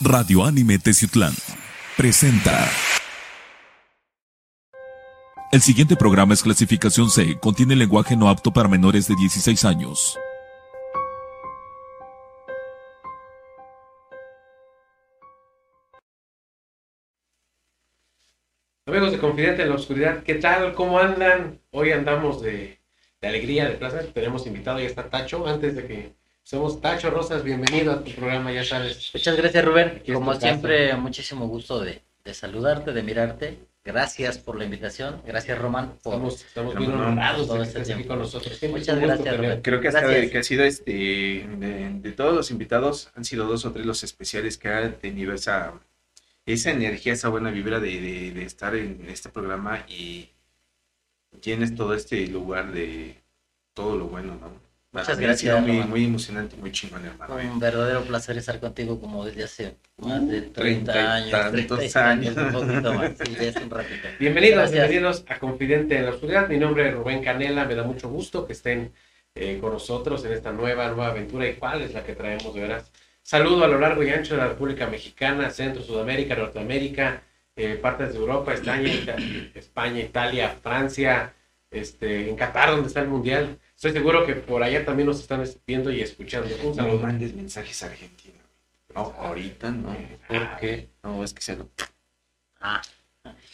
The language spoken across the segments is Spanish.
Radio Anime Teciutlán presenta. El siguiente programa es clasificación C, contiene lenguaje no apto para menores de 16 años. Amigos de Confidente en la Oscuridad, ¿qué tal? ¿Cómo andan? Hoy andamos de, de alegría, de placer. Tenemos invitado, ya está Tacho. Antes de que somos Tacho Rosas, bienvenido a tu programa, ya sabes. Muchas gracias, Rubén. Aquí Como siempre, muchísimo gusto de, de saludarte, de mirarte. Gracias por la invitación. Gracias, Román, por Estamos, estamos no, honrados de este tiempo. con nosotros. Muchas gracias, Rubén. Creo que hasta Gracias. de, que ha sido este de, de todos los invitados han sido dos o tres los especiales que han tenido esa esa energía, esa buena vibra de, de- de estar en este programa y llenes todo este lugar de todo lo bueno, ¿no? Muchas ha gracias, sido muy, muy emocionante, muy chingón, hermano. Un verdadero placer estar contigo como desde hace más de 30 Treinta y años. tantos 30 años. Un poquito más. Sí, ya es un ratito. Bienvenidos, Gracias. bienvenidos a Confidente en la Oscuridad. Mi nombre es Rubén Canela. Me da mucho gusto que estén eh, con nosotros en esta nueva, nueva aventura. ¿Y cuál es la que traemos de veras? Saludo a lo largo y ancho de la República Mexicana, Centro, Sudamérica, Norteamérica, eh, partes de Europa, España, Ita- España, Italia, Francia, este, en Qatar, donde está el Mundial. Estoy seguro que por allá también nos están viendo y escuchando. Un No saludo. mandes mensajes a Argentina. No, ahorita no. ¿Por qué? No, es que se lo... Ah.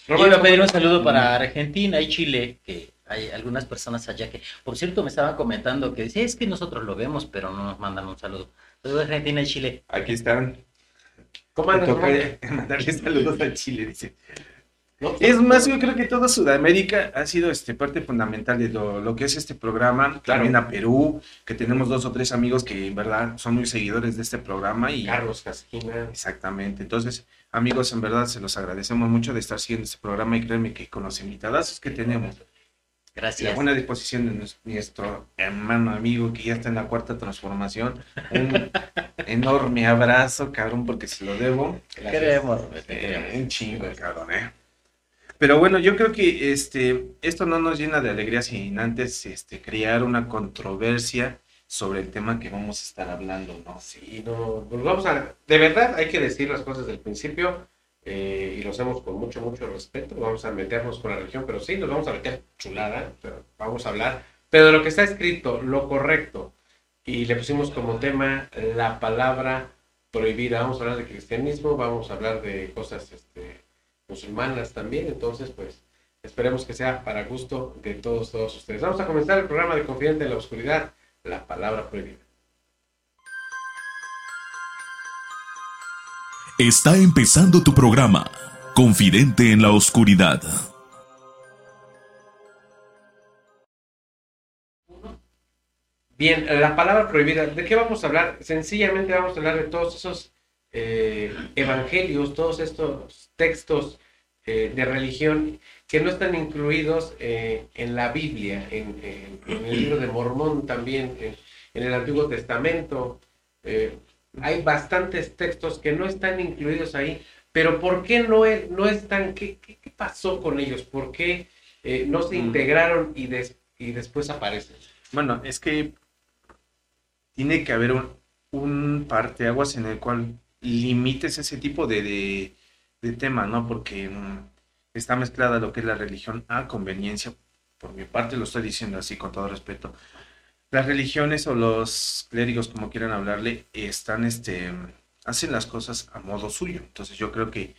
Yo iba a pedir un saludo para Argentina y Chile, que hay algunas personas allá que, por cierto, me estaban comentando que sí, es que nosotros lo vemos, pero no nos mandan un saludo. Saludos a Argentina y Chile. Aquí están. ¿Cómo andas, mandarle saludos a Chile, dice. Es más, yo creo que toda Sudamérica ha sido este, parte fundamental de lo, lo que es este programa. Claro. También a Perú, que tenemos dos o tres amigos que en verdad son muy seguidores de este programa. y Carlos Casquina. Exactamente. Entonces, amigos, en verdad se los agradecemos mucho de estar siguiendo este programa y créanme que con los invitados que tenemos, la Gracias. buena disposición de nues- nuestro hermano amigo que ya está en la cuarta transformación, un enorme abrazo, cabrón, porque se lo debo. Queremos, Eh, queremos. un chingo, cabrón, eh. Pero bueno, yo creo que este, esto no nos llena de alegría sin antes este, crear una controversia sobre el tema que vamos a estar hablando, ¿no? Sí, no, pues vamos a, de verdad hay que decir las cosas del principio eh, y lo hacemos con mucho, mucho respeto. Vamos a meternos con la religión, pero sí, nos vamos a meter chulada, pero vamos a hablar. Pero de lo que está escrito, lo correcto, y le pusimos como tema la palabra prohibida. Vamos a hablar de cristianismo, vamos a hablar de cosas este, musulmanas también, entonces pues esperemos que sea para gusto de todos, todos ustedes. Vamos a comenzar el programa de Confidente en la Oscuridad, la palabra prohibida. Está empezando tu programa, Confidente en la Oscuridad. Bien, la palabra prohibida, ¿de qué vamos a hablar? Sencillamente vamos a hablar de todos esos eh, evangelios, todos estos textos eh, de religión que no están incluidos eh, en la Biblia, en, en- en el libro de Mormón también, en, en el Antiguo Testamento. Hay bastantes textos que no están incluidos ahí, pero ¿por qué no, es- no están? ¿Qué, qué, qué pasó con ellos? ¿Por qué no se Mm. integraron y, des- y después aparecen? Bueno, es que tiene que haber un, un parteaguas en el cual limites ese tipo de, de, de tema, ¿no? Porque mm, está mezclada lo que es la religión a conveniencia. Por mi parte lo estoy diciendo así con todo respeto. Las religiones o los clérigos, como quieran hablarle, están, este, hacen las cosas a modo suyo. Entonces yo creo que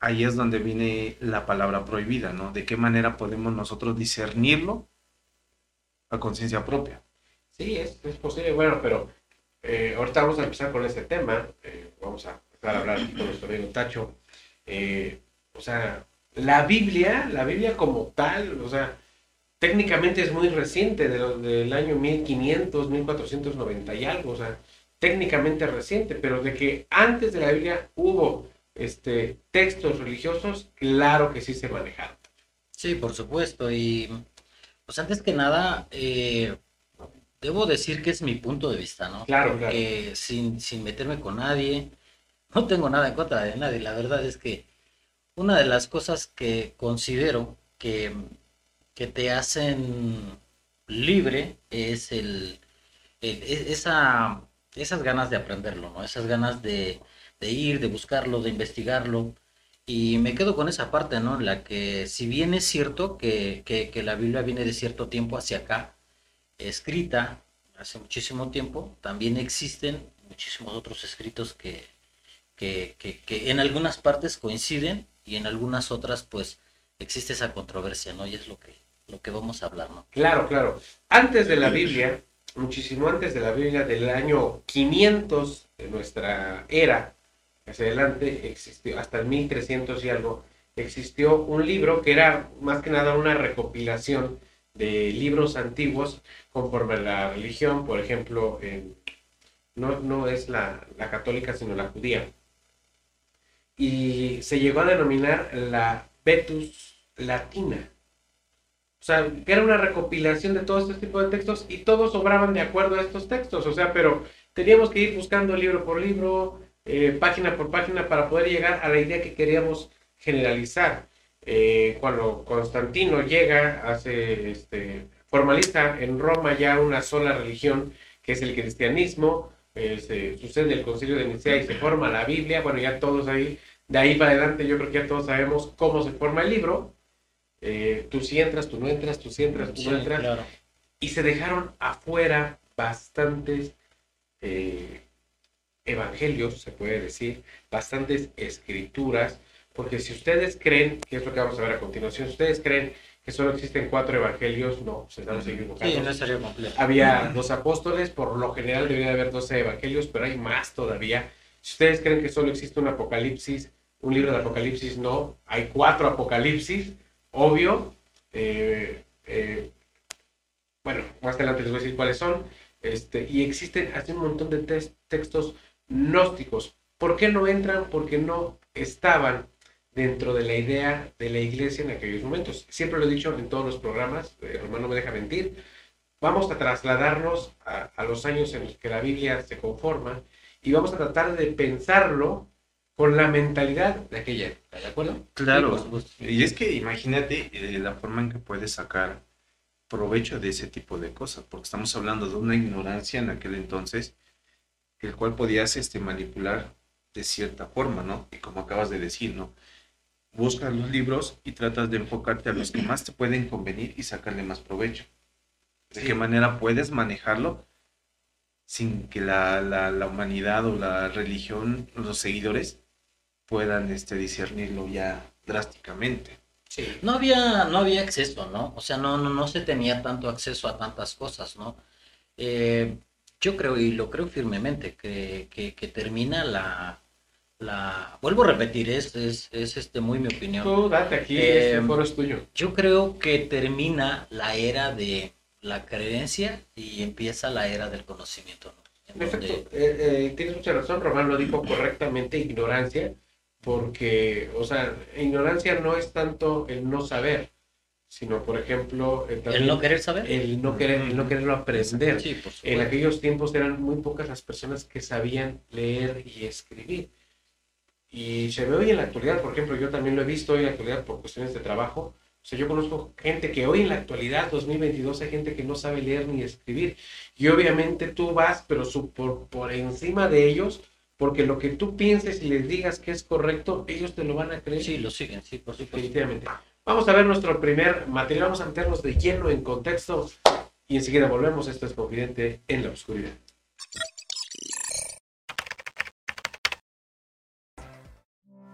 ahí es donde viene la palabra prohibida, ¿no? De qué manera podemos nosotros discernirlo a conciencia propia. Sí, es, es posible. Bueno, pero eh, ahorita vamos a empezar con este tema. eh, vamos a empezar a hablar aquí con nuestro amigo Tacho. Eh, o sea, la Biblia, la Biblia como tal, o sea, técnicamente es muy reciente, de lo- del año 1500, 1490 y algo, o sea, técnicamente reciente, pero de que antes de la Biblia hubo este, textos religiosos, claro que sí se manejaron. Sí, por supuesto. Y pues antes que nada, debo decir que es mi punto de vista, ¿no? Claro, Porque sin, sin meterme con nadie, no tengo nada en contra de nadie. La verdad es que una de las cosas que considero que, que te hacen libre es el, el- e- esa, esas ganas de aprenderlo, ¿no? Esas ganas de, de ir, de buscarlo, de investigarlo. Y me quedo con esa parte, ¿no? En la que si bien es cierto que, que, la Biblia viene de cierto tiempo hacia acá, escrita hace muchísimo tiempo, también existen muchísimos otros escritos que, que, que, en algunas partes coinciden y en algunas otras pues existe esa controversia, ¿no? Y es lo que, lo que vamos a hablar, ¿no? Claro, claro. Antes de la Biblia, muchísimo antes de la Biblia, del año 500 de nuestra era, hacia adelante, existió, hasta el 1300 y algo, existió un libro que era más que nada una recopilación de libros antiguos conforme a la religión, por ejemplo, no, no, es la, la, católica, sino la judía. Y se llegó a denominar la Vetus Latina. O sea, que era una recopilación de todo este tipo de textos y todos obraban de acuerdo a estos textos. O sea, pero teníamos que ir buscando libro por libro, eh, página por página para poder llegar a la idea que queríamos generalizar. Eh, cuando Constantino llega, hace, este, formaliza en Roma ya una sola religión, que es el cristianismo, eh, sucede el concilio de Nicea y se forma la Biblia, bueno, ya todos ahí, de ahí para adelante yo creo que ya todos sabemos cómo se forma el libro, tú sí entras, tú no entras, tú sí entras, tú no entras, y se dejaron afuera bastantes evangelios, se puede decir, bastantes escrituras, porque si ustedes creen, que es lo que vamos a ver a continuación, si ustedes creen que solo existen cuatro evangelios, no, se están equivocando. Sí, no sería completo. Había dos apóstoles, por lo general debería haber doce evangelios, pero hay más todavía. Si ustedes creen que solo existe un apocalipsis, un libro de apocalipsis, no, hay cuatro apocalipsis, obvio. Eh, eh, bueno, más adelante les voy a decir cuáles son. Este, y existen así un montón de textos gnósticos. ¿Por qué no entran? Porque no estaban dentro de la idea de la iglesia en aquellos momentos. Siempre lo he dicho en todos los programas, eh, Romano no me deja mentir, vamos a trasladarnos a, los años en los que la Biblia se conforma y vamos a tratar de pensarlo con la mentalidad de aquella época, ¿de acuerdo? Claro, y es que imagínate eh, la forma en que puedes sacar provecho de ese tipo de cosas, porque estamos hablando de una ignorancia en aquel entonces el cual podías este, manipular de cierta forma, ¿no? Y como acabas de decir, ¿no? Buscas los libros y tratas de enfocarte a los que más te pueden convenir y sacarle más provecho. ¿De qué manera puedes manejarlo sin que la, la, humanidad o la religión, los seguidores, puedan este, discernirlo ya drásticamente? Sí. No había, no había acceso, ¿no? O sea, no, no, no se tenía tanto acceso a tantas cosas, ¿no? Eh, yo creo, y lo creo firmemente, que, que, termina la, la... Vuelvo a repetir, es, es, es este, muy mi opinión. Tú date aquí, este em, foro es tuyo. Yo creo que termina la era de la creencia y empieza la era del conocimiento. En efecto, eh, eh, tienes mucha razón, Román lo dijo correctamente, ignorancia, porque, o sea, ignorancia no es tanto el no saber, sino por ejemplo el no querer saber el no querer el no quererlo aprender en aquellos tiempos eran muy pocas las personas que sabían leer y escribir y se ve hoy en la actualidad por ejemplo yo también lo he visto hoy en la actualidad por cuestiones de trabajo o sea yo conozco gente que hoy en la actualidad 2022 hay gente que no sabe leer ni escribir y obviamente tú vas pero por, por encima de ellos porque lo que tú pienses y les digas que es correcto, ellos te lo van a creer. Sí, lo siguen, sí, por supuesto. Definitivamente. Vamos a ver nuestro primer material, vamos a meternos de lleno en contexto y enseguida volvemos. Esto es Confidente en la Oscuridad.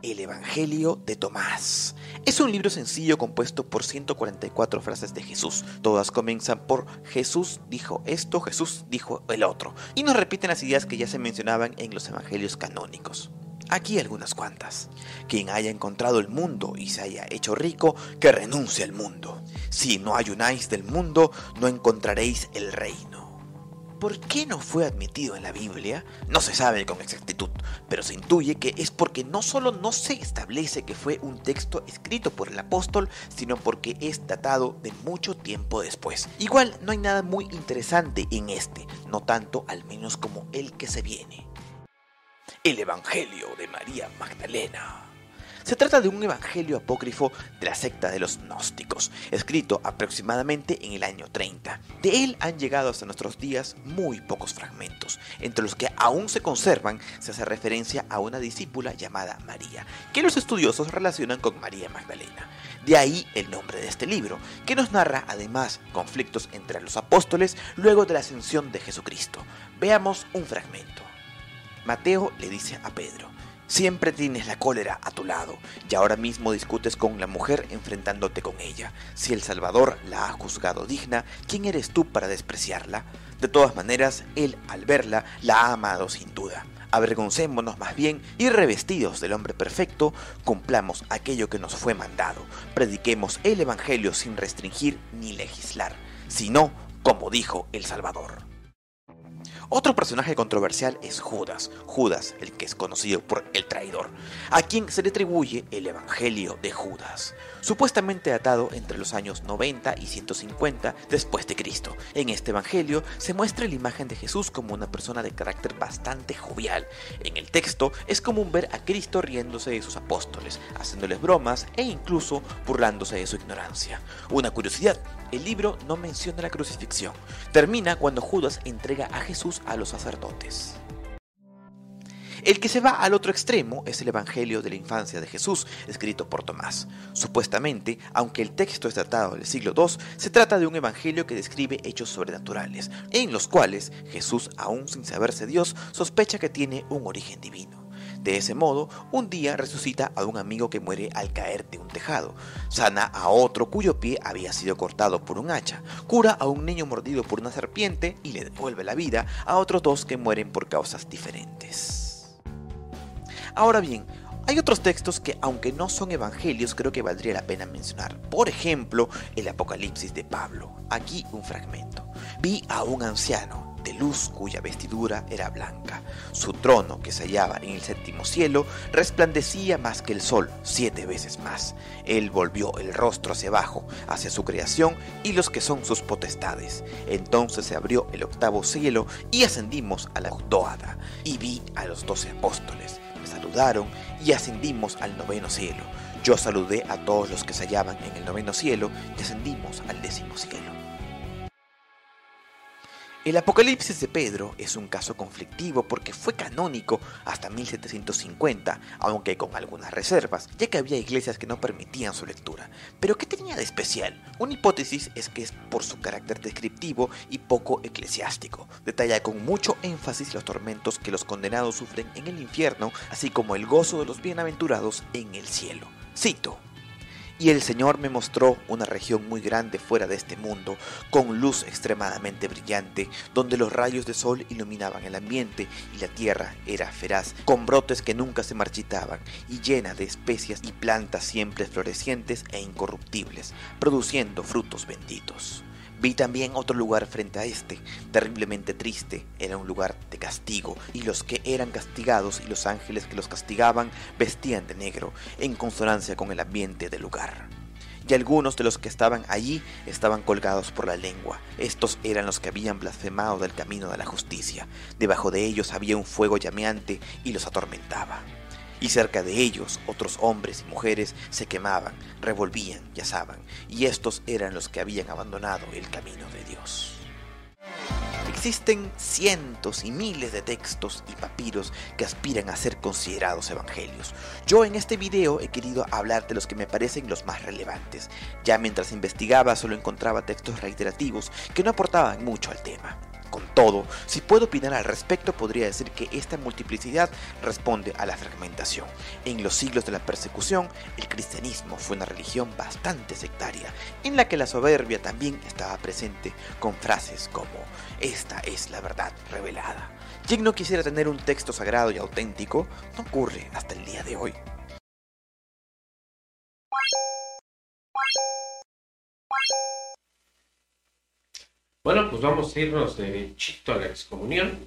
El Evangelio de Tomás. Es un libro sencillo compuesto por 144 frases de Jesús. Todas comienzan por Jesús dijo esto, Jesús dijo el otro. Y nos repiten las ideas que ya se mencionaban en los Evangelios canónicos. Aquí algunas cuantas. Quien haya encontrado el mundo y se haya hecho rico, que renuncie al mundo. Si no ayunáis del mundo, no encontraréis el reino. ¿Por qué no fue admitido en la Biblia? No se sabe con exactitud, pero se intuye que es porque no solo no se establece que fue un texto escrito por el apóstol, sino porque es datado de mucho tiempo después. Igual no hay nada muy interesante en este, no tanto al menos como el que se viene. El Evangelio de María Magdalena. Se trata de un evangelio apócrifo de la secta de los gnósticos, escrito aproximadamente en el año 30. De él han llegado hasta nuestros días muy pocos fragmentos. Entre los que aún se conservan se hace referencia a una discípula llamada María, que los estudiosos relacionan con María Magdalena. De ahí el nombre de este libro, que nos narra además conflictos entre los apóstoles luego de la ascensión de Jesucristo. Veamos un fragmento. Mateo le dice a Pedro, Siempre tienes la cólera a tu lado y ahora mismo discutes con la mujer enfrentándote con ella. Si el Salvador la ha juzgado digna, ¿quién eres tú para despreciarla? De todas maneras, él al verla la ha amado sin duda. Avergoncémonos más bien y revestidos del hombre perfecto, cumplamos aquello que nos fue mandado. Prediquemos el Evangelio sin restringir ni legislar, sino como dijo el Salvador. Otro personaje controversial es Judas, Judas, el que es conocido por el traidor, a quien se le atribuye el Evangelio de Judas, supuestamente datado entre los años 90 y 150 después de Cristo. En este Evangelio se muestra la imagen de Jesús como una persona de carácter bastante jovial. En el texto es común ver a Cristo riéndose de sus apóstoles, haciéndoles bromas e incluso burlándose de su ignorancia. Una curiosidad, el libro no menciona la crucifixión. Termina cuando Judas entrega a Jesús a los sacerdotes. El que se va al otro extremo es el Evangelio de la infancia de Jesús, escrito por Tomás. Supuestamente, aunque el texto es datado del siglo II, se trata de un evangelio que describe hechos sobrenaturales, en los cuales Jesús, aún sin saberse Dios, sospecha que tiene un origen divino. De ese modo, un día resucita a un amigo que muere al caer de un tejado, sana a otro cuyo pie había sido cortado por un hacha, cura a un niño mordido por una serpiente y le devuelve la vida a otros dos que mueren por causas diferentes. Ahora bien, hay otros textos que, aunque no son evangelios, creo que valdría la pena mencionar. Por ejemplo, el Apocalipsis de Pablo. Aquí un fragmento. Vi a un anciano de luz cuya vestidura era blanca. Su trono, que se hallaba en el séptimo cielo, resplandecía más que el sol, siete veces más. Él volvió el rostro hacia abajo, hacia su creación y los que son sus potestades. Entonces se abrió el octavo cielo y ascendimos a la octoada, y vi a los doce apóstoles. Me saludaron y ascendimos al noveno cielo. Yo saludé a todos los que se hallaban en el noveno cielo y ascendimos al décimo cielo. El Apocalipsis de Pedro es un caso conflictivo porque fue canónico hasta 1750, aunque con algunas reservas, ya que había iglesias que no permitían su lectura. Pero ¿qué tenía de especial? Una hipótesis es que es por su carácter descriptivo y poco eclesiástico. Detalla con mucho énfasis los tormentos que los condenados sufren en el infierno, así como el gozo de los bienaventurados en el cielo. Cito. Y el Señor me mostró una región muy grande fuera de este mundo, con luz extremadamente brillante, donde los rayos de sol iluminaban el ambiente y la tierra era feraz, con brotes que nunca se marchitaban y llena de especias y plantas siempre florecientes e incorruptibles, produciendo frutos benditos. Vi también otro lugar frente a este, terriblemente triste, era un lugar de castigo, y los que eran castigados y los ángeles que los castigaban vestían de negro, en consonancia con el ambiente del lugar. Y algunos de los que estaban allí estaban colgados por la lengua. Estos eran los que habían blasfemado del camino de la justicia. Debajo de ellos había un fuego llameante y los atormentaba y cerca de ellos otros hombres y mujeres se quemaban, revolvían y asaban, y estos eran los que habían abandonado el camino de Dios. Existen cientos y miles de textos y papiros que aspiran a ser considerados evangelios. Yo en este video he querido hablar de los que me parecen los más relevantes. Ya mientras investigaba solo encontraba textos reiterativos que no aportaban mucho al tema. Con todo, si puedo opinar al respecto, podría decir que esta multiplicidad responde a la fragmentación. En los siglos de la persecución, el cristianismo fue una religión bastante sectaria, en la que la soberbia también estaba presente con frases como esta es la verdad revelada. Quien no quisiera tener un texto sagrado y auténtico, no ocurre hasta el día de hoy. Bueno, pues vamos a irnos de chito a la excomunión.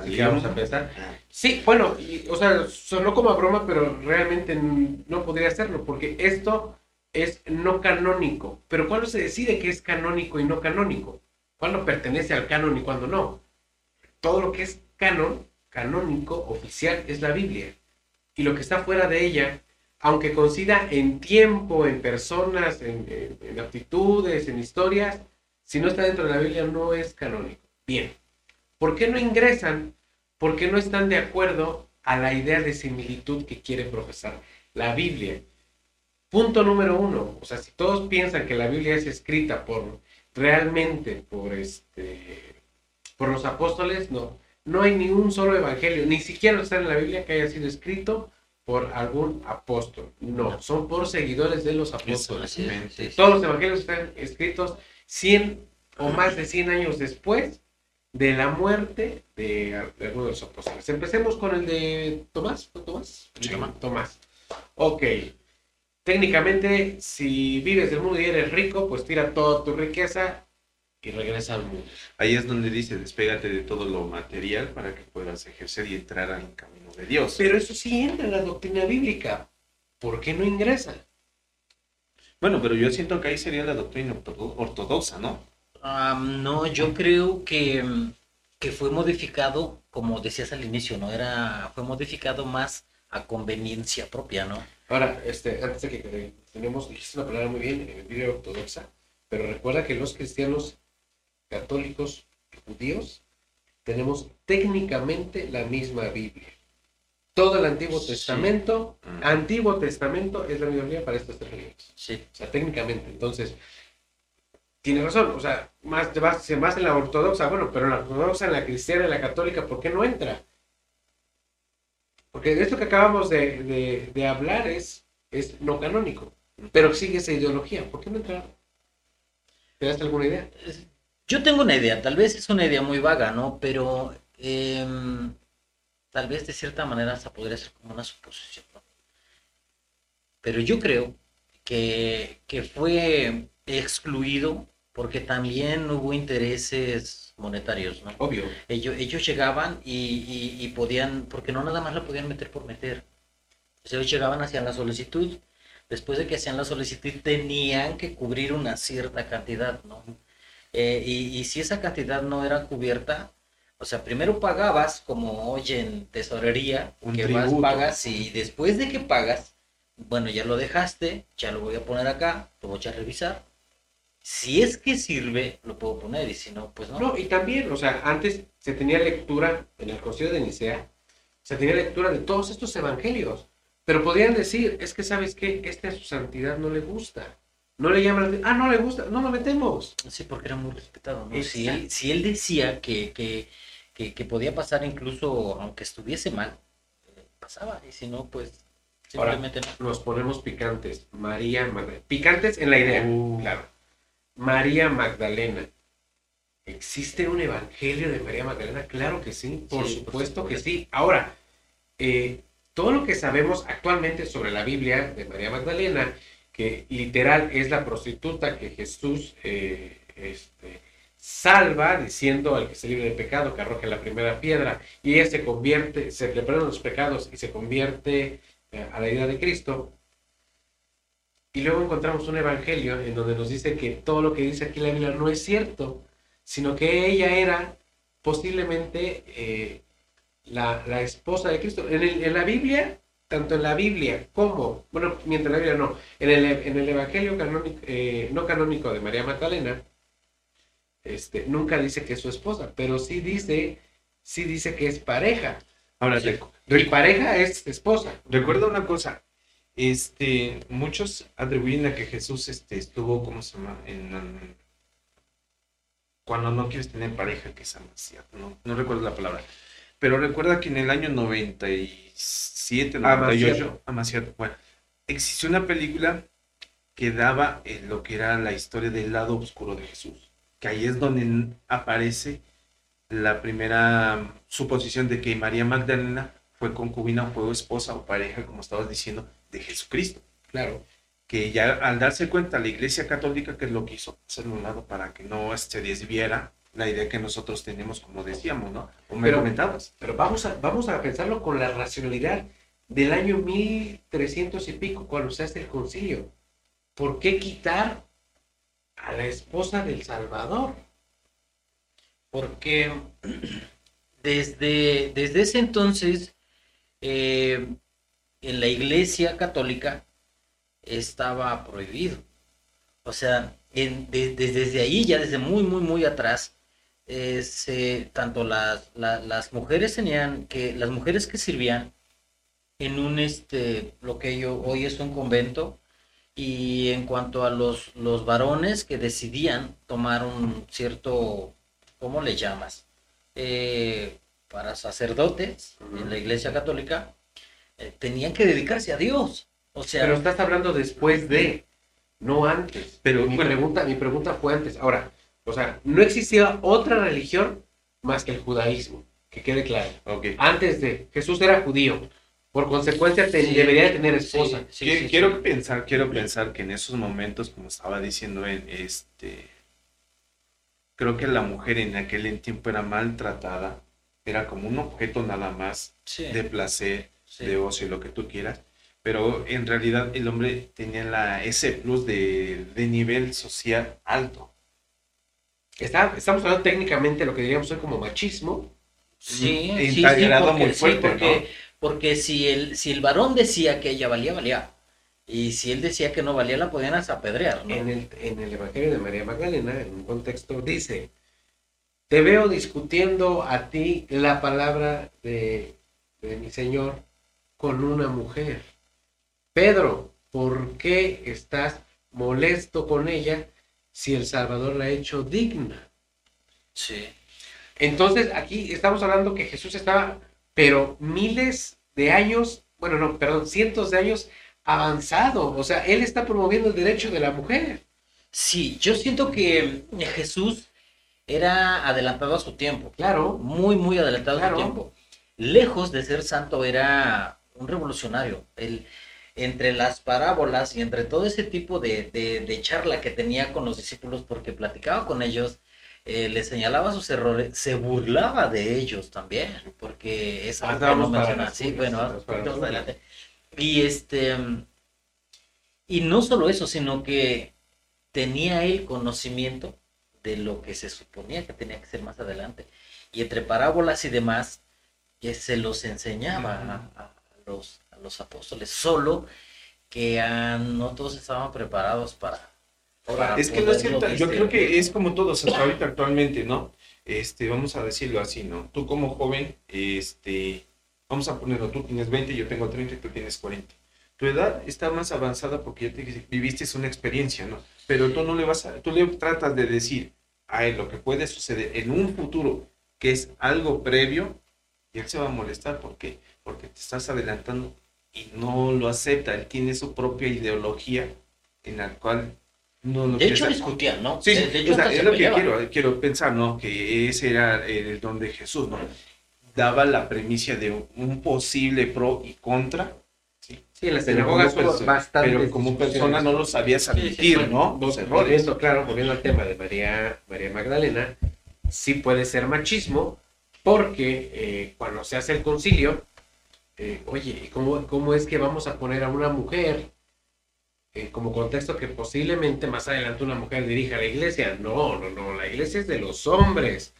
Así que vamos a empezar. Sí, bueno, y, o sea, sonó como a broma, pero realmente no podría hacerlo, porque esto es no canónico. Pero ¿cuándo se decide que es canónico y no canónico? ¿Cuándo pertenece al canon y cuándo no? Todo lo que es canon, canónico, oficial, es la Biblia. Y lo que está fuera de ella aunque coincida en tiempo, en personas, en, en- en aptitudes, en historias, si no está dentro de la Biblia no es canónico. Bien, ¿por qué no ingresan? Porque no están de acuerdo a la idea de similitud que quiere profesar la Biblia. Punto número uno, o sea, si todos piensan que la Biblia es escrita por realmente por este por los apóstoles, no, no hay ni un solo evangelio, ni siquiera está en la Biblia que haya sido escrito por algún apóstol. No, son por seguidores de los apóstoles. Sí, sí. Todos los evangelios están escritos 100 o más de 100 años después de la muerte de, algunos de los apóstoles. Empecemos con el de Tomás. ¿Fue Tomás? Sí, Tomás. Tomás. Ok. Técnicamente, si vives del mundo y eres rico, pues tira toda tu riqueza y regresa al mundo. Ahí es donde dice, despégate de todo lo material para que puedas ejercer y entrar al camino de Dios. Pero eso sí entra en la doctrina bíblica. ¿Por qué no ingresa? Bueno, pero yo siento que ahí sería la doctrina ortodo- ortodoxa, ¿no? Ah, no, yo creo que, que fue modificado, como decías al inicio, ¿no? Era, fue modificado más a conveniencia propia, ¿no? Ahora, este, antes de que tenemos, dijiste una palabra muy bien, en Biblia ortodoxa, pero recuerda que los cristianos católicos judíos tenemos técnicamente la misma Biblia. Todo el Antiguo. Testamento. Antiguo Testamento es la Biblia para estos tres libros. Sí. O sea, técnicamente. Entonces, tiene razón. O sea, más, más, más en la ortodoxa, bueno, pero en la ortodoxa, en la cristiana, en la católica, ¿por qué no entra? Porque esto que acabamos de, de- de hablar es, es no canónico. Pero sigue esa ideología. ¿Por qué no entra? ¿Te das alguna idea? Yo tengo una idea, tal vez es una idea muy vaga, ¿no? Pero em, tal vez de cierta manera hasta podría ser como una suposición, ¿no? Pero yo creo que, que fue excluido porque también hubo intereses monetarios, ¿no? Obvio. Ellos, ellos llegaban y, y- y podían, porque no nada más la podían meter por meter. O sea, ellos llegaban, hacían la solicitud. Después de que hacían la solicitud, tenían que cubrir una cierta cantidad, ¿no? Eh, y, y si esa cantidad no era cubierta, o sea, primero pagabas, como hoy en tesorería, Un que vas, tributo. pagas y después de que pagas, bueno, ya lo dejaste, ya lo voy a poner acá, lo voy a revisar. Si es que sirve, lo puedo poner y si no, pues no. No, y también, o sea, antes se tenía lectura en el concilio de Nicea, se tenía lectura de todos estos evangelios, pero podían decir, es que sabes qué, este a su santidad no le gusta, no le llaman, ah, no le gusta, no lo metemos. Sí, porque era muy respetado, ¿no? Si él, si él decía que, que, que, que podía pasar incluso aunque estuviese mal, eh, pasaba, y si no, pues Ahora, simplemente no. Nos ponemos picantes, María Magdalena, picantes en la idea, Uh. claro. María Magdalena. ¿Existe un evangelio de María Magdalena? Claro que sí, por Sí, por supuesto que sí. Ahora, eh, todo lo que sabemos actualmente sobre la Biblia de María Magdalena, que literal es la prostituta que Jesús eh, este, salva diciendo al que se libre de pecado que arroje la primera piedra y ella se convierte, se le perdonan los pecados y se convierte eh, a la idea de Cristo. Y luego encontramos un evangelio en donde nos dice que todo lo que dice aquí la Biblia no es cierto, sino que ella era posiblemente eh, la, la esposa de Cristo. En, el- en la Biblia, tanto en la Biblia como, bueno, mientras en la Biblia no, en el, en el evangelio canónico, eh, no canónico de María Magdalena, este, nunca dice que es su esposa, pero sí dice, sí dice que es pareja. Ahora, Sí. rec- Y pareja es esposa. recuerda una cosa. Este, muchos atribuyen a que Jesús este, estuvo, ¿cómo se llama? En, cuando no quieres tener pareja, que es amaciado, no, no recuerdo la palabra. Pero recuerda que en el año 97, 98, Amaciato. amaciado, bueno, existió una película que daba eh, lo que era la historia del lado oscuro de Jesús. Que ahí es donde aparece la primera suposición de que María Magdalena fue concubina o fue esposa o pareja, como estabas diciendo, de Jesucristo. Claro. Que ya al darse cuenta la Iglesia Católica que es lo que hizo, hacerlo a un lado para que no se desviara la idea que nosotros tenemos, como decíamos, ¿no? O me Pero- comentabas. Pero vamos a, vamos a pensarlo con la racionalidad del año 1300 y pico, cuando se hace el concilio. ¿Por qué quitar a la esposa del Salvador? Porque desde, desde ese entonces, eh, en la iglesia católica estaba prohibido. O sea, en- de- de- desde ahí, ya desde muy, muy, muy atrás, eh, se- tanto las, la- las mujeres tenían que, las mujeres que sirvían en un, este, lo que yo, hoy es un convento, y en cuanto a los, los varones que decidían tomar un cierto, ¿cómo le llamas? Eh, para sacerdotes en la iglesia católica, eh, tenían que dedicarse a Dios. O sea, Pero estás hablando después de, no antes. Pero, mi, bueno. pregunta, mi pregunta fue antes. Ahora, o sea, no existía otra religión más que el judaísmo, que quede claro. Antes de, Jesús era judío. Por consecuencia, te- Sí, debería de tener esposa. sí, Qui- sí, quiero sí. pensar, quiero pensar que en esos momentos, como estaba diciendo él, este, creo que la mujer en aquel tiempo era maltratada, era como un objeto nada más Sí, de placer, sí. de ocio, lo que tú quieras, pero en realidad el hombre tenía la, ese plus de, de nivel social alto. Está- estamos hablando técnicamente de lo que diríamos hoy como machismo. Sí, sí, sí, porque, muy sí, fuerte, porque, porque si el, si el varón decía que ella valía, valía. Y si él decía que no valía, la podían hasta apedrear, ¿no? En el, en el Evangelio de María Magdalena, en un contexto, dice, te veo discutiendo a ti la palabra de, de mi Señor con una mujer. Pedro, ¿por qué estás molesto con ella si el Salvador la ha hecho digna? Sí. Entonces, aquí estamos hablando que Jesús estaba, pero miles de años, bueno, no, perdón, cientos de años avanzado. O sea, él está promoviendo el derecho de la mujer. Sí, yo siento que Jesús era adelantado a su tiempo. Claro. Muy, muy adelantado a su tiempo. Lejos de ser santo, era un revolucionario. Él, entre las parábolas y entre todo ese tipo de, de- de charla que tenía con los discípulos, porque platicaba con ellos, eh, les señalaba sus errores, se burlaba de ellos también, porque es algo que no menciona. Sí, bueno, vamos adelante. Y este, y no solo eso, sino que tenía el conocimiento de lo que se suponía que tenía que ser más adelante. Y entre parábolas y demás, que se los enseñaba a, a los, a los apóstoles, solo que ah, no todos estaban preparados para... para es que no es cierto, yo discernir. creo que es como todos hasta ahorita actualmente, ¿no? Este, vamos a decirlo así, ¿no? Tú como joven, este, vamos a ponerlo, tú tienes 20, yo tengo 30 y tú tienes 40. Tu edad está más avanzada porque ya te viviste una experiencia, ¿no? Pero tú no le vas a, tú le tratas de decir a él lo que puede suceder en un futuro, que es algo previo, y él se va a molestar, ¿por qué? Porque te estás adelantando y no lo acepta, él tiene su propia ideología en la cual no De hecho, discutían, ¿no? Sí, de, sí, de hecho, o sea, es lo que quiero, quiero pensar, ¿no? Que ese era el don de Jesús, ¿no? Daba la premisa de un, posible pro y contra, ¿sí? Sí, en las Pero sinagogas bastantes pero como persona no lo sabías admitir, ¿no? Los Vol- errores. Volviendo, claro, volviendo al tema de María, María Magdalena, sí puede ser machismo, porque eh, cuando se hace el concilio, eh, oye, ¿y ¿cómo, ¿cómo es que vamos a poner a una mujer eh, como contexto que posiblemente más adelante una mujer dirija la iglesia? No, no, no, la iglesia es de los hombres.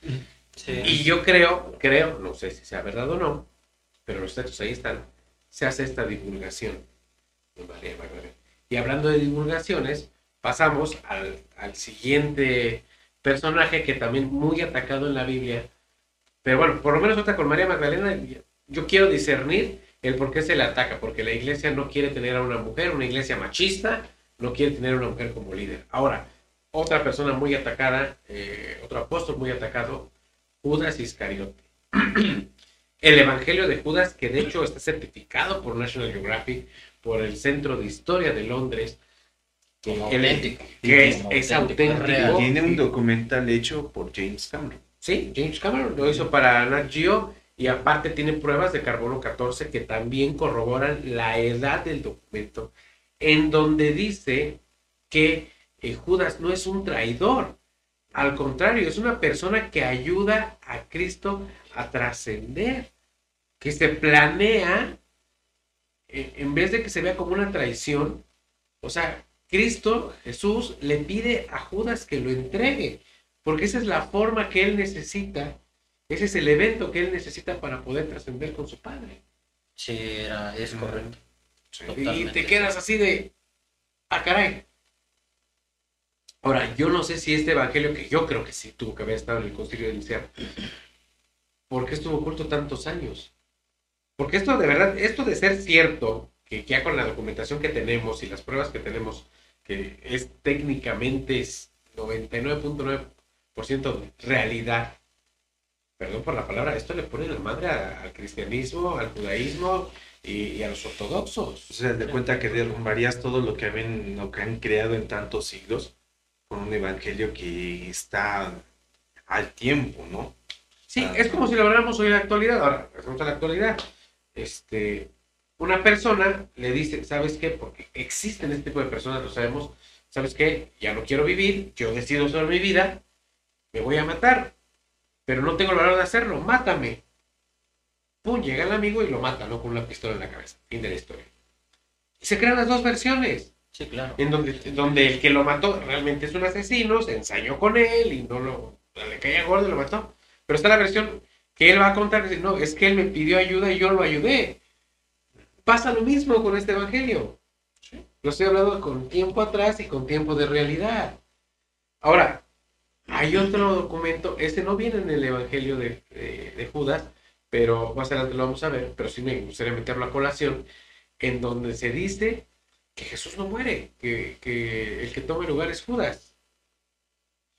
Sí. Y yo creo, creo, no sé si sea verdad o no, pero los textos ahí están, se hace esta divulgación de María Magdalena. Y hablando de divulgaciones, pasamos al, al siguiente personaje que también muy atacado en la Biblia. Pero bueno, por lo menos ahorita con María Magdalena, yo quiero discernir el por qué se le ataca, porque la iglesia no quiere tener a una mujer, una iglesia machista, no quiere tener a una mujer como líder. Ahora, otra persona muy atacada, eh, otro apóstol muy atacado, Judas Iscariote. El Evangelio de Judas, que de hecho está certificado por National Geographic, por el Centro de Historia de Londres, que, Como el- auténtico. que es, Como es auténtico, auténtico. Tiene un documental hecho por James Cameron. Sí, James Cameron lo hizo para Nat Geo y aparte tiene pruebas de carbono 14 que también corroboran la edad del documento, en donde dice que eh, Judas no es un traidor, al contrario, es una persona que ayuda a Cristo a trascender, que se planea, eh, en vez de que se vea como una traición, o sea, Cristo, Jesús, le pide a Judas que lo entregue, porque esa es la forma que él necesita, ese es el evento que él necesita para poder trascender con su Padre. Sí, era, es correcto. Y te quedas así de, ah, caray. Ahora, yo no sé si este evangelio, que yo creo que sí tuvo que haber estado en el concilio de Nicea, ¿por qué estuvo oculto tantos años? Porque esto de verdad, esto de ser cierto, que ya con la documentación que tenemos y las pruebas que tenemos, que es técnicamente es 99.9% de realidad, perdón por la palabra, esto le pone la madre al cristianismo, al judaísmo y, y a los ortodoxos. O sea, de cuenta que derrumbarías todo lo que, habían, lo que han creado en tantos siglos con un evangelio que está al tiempo, ¿no? Sí, Ah, es como si lo habláramos hoy en la actualidad. Ahora, pasamos a la actualidad. Este, una persona le dice, ¿sabes qué? Porque existen este tipo de personas, lo sabemos. ¿Sabes qué? Ya no quiero vivir, yo decido sobre mi vida, me voy a matar, pero no tengo el valor de hacerlo, mátame. Pum, llega el amigo y lo mata, ¿no? Con una pistola en la cabeza. Fin de la historia. Y se crean las dos versiones Sí, claro. en donde, donde el que lo mató realmente es un asesino, se ensañó con él y no lo le caía gordo y lo mató. Pero está la versión que él va a contar, no, es que él me pidió ayuda y yo lo ayudé. Pasa lo mismo con este evangelio. Lo estoy hablando con tiempo atrás y con tiempo de realidad. Ahora, hay otro documento, este no viene en el evangelio de, de- de Judas, pero más adelante lo vamos a ver, pero sí me gustaría meterlo a colación, en donde se dice que Jesús no muere, que, que el que toma el lugar es Judas.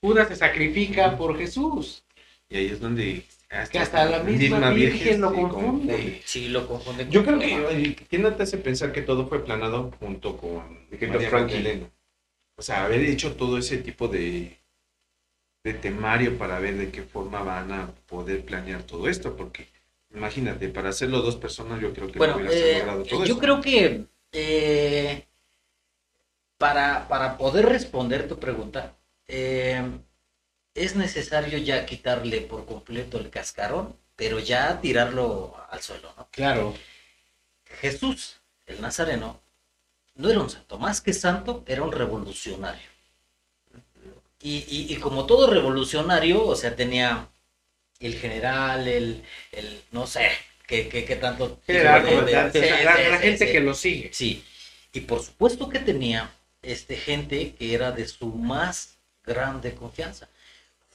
Judas se sacrifica por Jesús. Y ahí es donde Que hasta la misma Virgen lo confunde. Sí, lo confunde. con- Yo creo que, ¿qué no te hace pensar que todo fue planado junto con que María. Magdalena? O sea, haber hecho todo ese tipo de, de temario para ver de qué forma van a poder planear todo esto, porque imagínate, para hacerlo dos personas yo creo que Bueno, no eh, logrado todo yo esto. creo que eh, para, para poder responder tu pregunta, eh, es necesario ya quitarle por completo el cascarón, pero ya tirarlo al suelo, ¿no? Claro. Jesús, el Nazareno, no era un santo, más que santo, era un revolucionario. Y, y- y como todo revolucionario, o sea, tenía el general, el, el no sé, qué, qué, qué tanto... General, de- de- sea, la, sí, la sí, gente sí. que lo sigue. Sí, y por supuesto que tenía este, gente que era de su más grande confianza.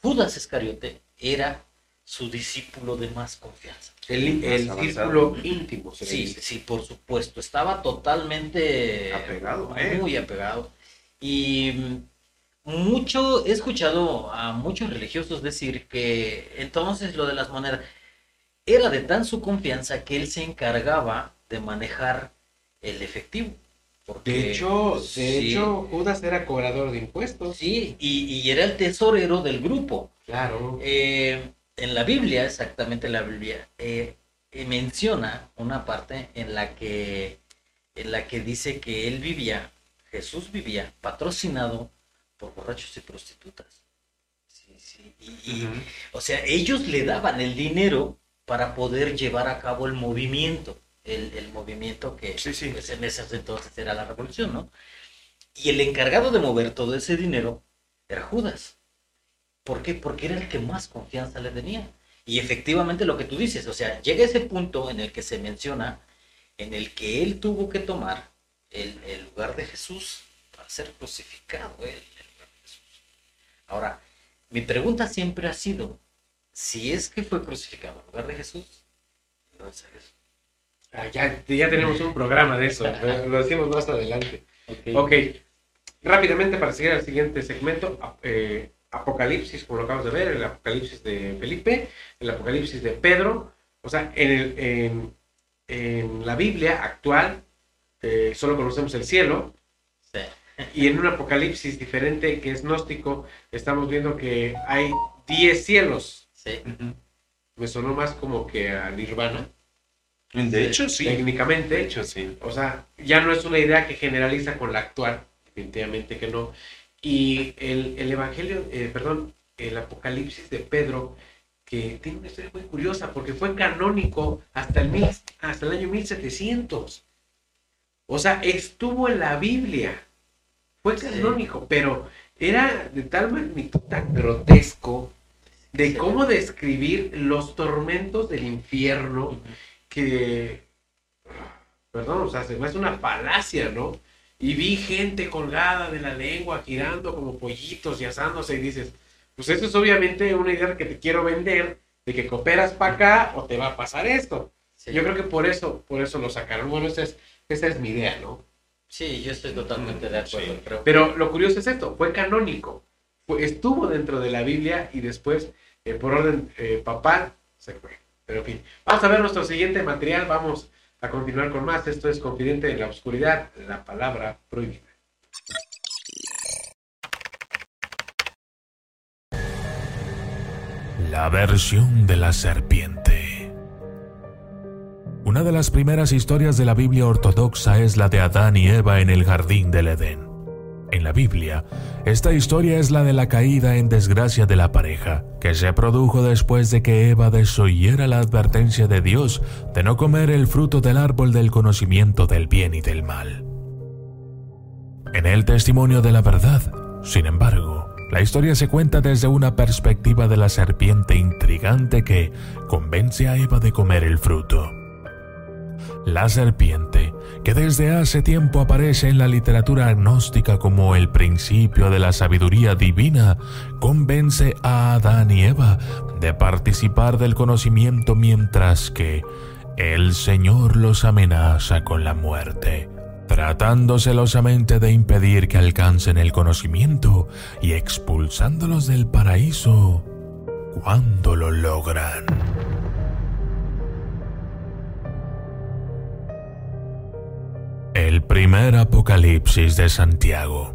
Judas Iscariote era su discípulo de más confianza. El, el Más círculo íntimo, se Sí, dice. sí, por supuesto. Estaba totalmente Apegado muy apegado. Y mucho, he escuchado a muchos religiosos decir que entonces lo de las monedas era de tan su confianza que él se encargaba de manejar el efectivo. Porque, De hecho, de sí, hecho, Judas era cobrador de impuestos. sí, y, y era el tesorero del grupo. Claro. Eh, en la Biblia, exactamente en la Biblia, eh, eh, menciona una parte en la que en la que dice que él vivía, Jesús vivía patrocinado por borrachos y prostitutas. Sí, sí, y- o sea, ellos le daban el dinero para poder llevar a cabo el movimiento, el, el movimiento que Sí, sí. pues, en ese entonces era la revolución, ¿no? Y el encargado de mover todo ese dinero era Judas. ¿Por qué? Porque era el que más confianza le tenía. Y efectivamente lo que tú dices, o sea, llega ese punto en el que se menciona, en el que él tuvo que tomar el, el lugar de Jesús para ser crucificado. él, el lugar de Jesús. Ahora, mi pregunta siempre ha sido, si es que fue crucificado en lugar de Jesús, entonces, Ah, ya, ya tenemos un programa de eso. Lo decimos más adelante. Ok. Rápidamente para seguir al siguiente segmento. eh, Apocalipsis, como lo acabamos de ver, el Apocalipsis de Felipe, el Apocalipsis de Pedro. O sea, en, el, en, en la Biblia actual eh, solo conocemos el cielo. Sí. Y en un Apocalipsis diferente que es gnóstico, estamos viendo que hay 10 cielos. Sí. Me sonó más como que a Nirvana, De hecho, sí. técnicamente. De hecho, sí. O sea, ya no es una idea que generaliza con la actual, definitivamente que no. Y el, el Evangelio, eh, perdón, el Apocalipsis de Pedro, que tiene una historia muy curiosa, porque fue canónico hasta el, mil, hasta el año 1700. O sea, estuvo en la Biblia. Fue canónico, pero era de tal magnitud tan grotesco de cómo describir los tormentos del infierno que perdón, o sea, se me hace una falacia, ¿no? Y vi gente colgada de la lengua, girando como pollitos y asándose y dices, pues eso es obviamente una idea que te quiero vender, de que cooperas para acá o te va a pasar esto. Sí. Yo creo que por eso, por eso lo sacaron. Bueno, esa es, esa es mi idea, ¿no? Sí, yo estoy totalmente de acuerdo. Sí. Creo Pero lo curioso es esto, fue canónico. Fue- estuvo dentro de la Biblia y después, eh, por orden eh, papal, se fue. Pero en fin, vamos a ver nuestro siguiente material, vamos a continuar con más. Esto es Confidente de la Oscuridad, la palabra prohibida. La versión de la serpiente. Una de las primeras historias de la Biblia ortodoxa es la de Adán y Eva en el jardín del Edén. En la Biblia, esta historia es la de la caída en desgracia de la pareja, que se produjo después de que Eva desoyera la advertencia de Dios de no comer el fruto del árbol del conocimiento del bien y del mal. En el testimonio de la verdad, sin embargo, la historia se cuenta desde una perspectiva de la serpiente intrigante que convence a Eva de comer el fruto. La serpiente, que desde hace tiempo aparece en la literatura agnóstica como el principio de la sabiduría divina, convence a Adán y Eva de participar del conocimiento mientras que el Señor los amenaza con la muerte tratando celosamente de impedir que alcancen el conocimiento y expulsándolos del paraíso cuando lo logran. El primer apocalipsis de Santiago.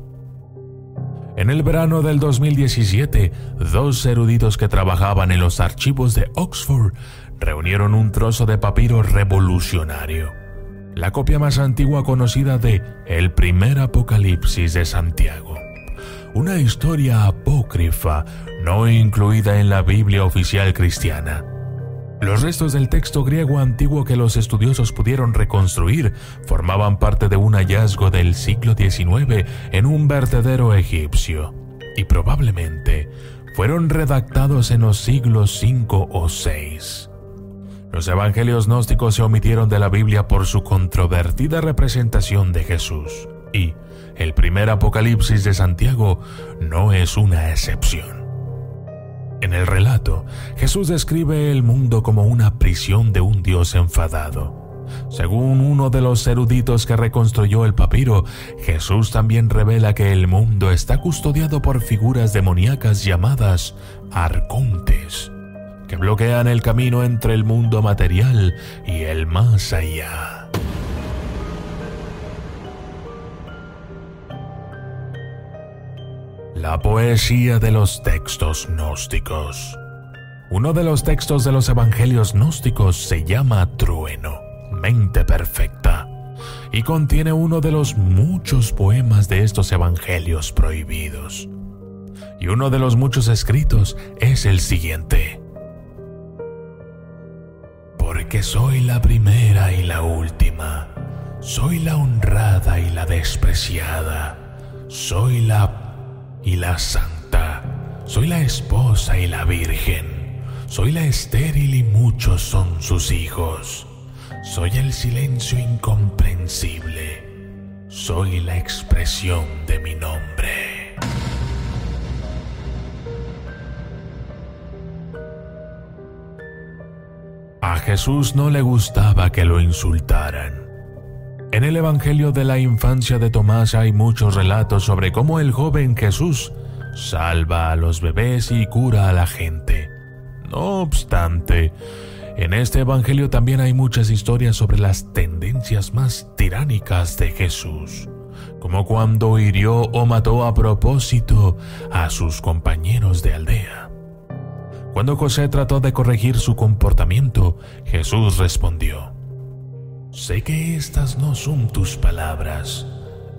En el verano del 2017, dos eruditos que trabajaban en los archivos de Oxford reunieron un trozo de papiro revolucionario la copia más antigua conocida de El primer Apocalipsis de Santiago. Una historia apócrifa no incluida en la Biblia oficial cristiana. Los restos del texto griego antiguo que los estudiosos pudieron reconstruir formaban parte de un hallazgo del siglo XIX en un vertedero egipcio y probablemente fueron redactados en los siglos V o VI. Los evangelios gnósticos se omitieron de la Biblia por su controvertida representación de Jesús, y el primer Apocalipsis de Santiago no es una excepción. En el relato, Jesús describe el mundo como una prisión de un Dios enfadado. Según uno de los eruditos que reconstruyó el papiro, Jesús también revela que el mundo está custodiado por figuras demoníacas llamadas arcontes que bloquean el camino entre el mundo material y el más allá. La poesía de los textos gnósticos. Uno de los textos de los evangelios gnósticos se llama Trueno, mente perfecta, y contiene uno de los muchos poemas de estos evangelios prohibidos. Y uno de los muchos escritos es el siguiente porque soy la primera y la última, soy la honrada y la despreciada, soy la y la santa, soy la esposa y la virgen, soy la estéril y muchos son sus hijos, soy el silencio incomprensible, soy la expresión de mi nombre. A Jesús no le gustaba que lo insultaran. En el Evangelio de la infancia de Tomás hay muchos relatos sobre cómo el joven Jesús salva a los bebés y cura a la gente. No obstante, en este Evangelio también hay muchas historias sobre las tendencias más tiránicas de Jesús, como cuando hirió o mató a propósito a sus compañeros de aldea. Cuando José trató de corregir su comportamiento, Jesús respondió, Sé que estas no son tus palabras,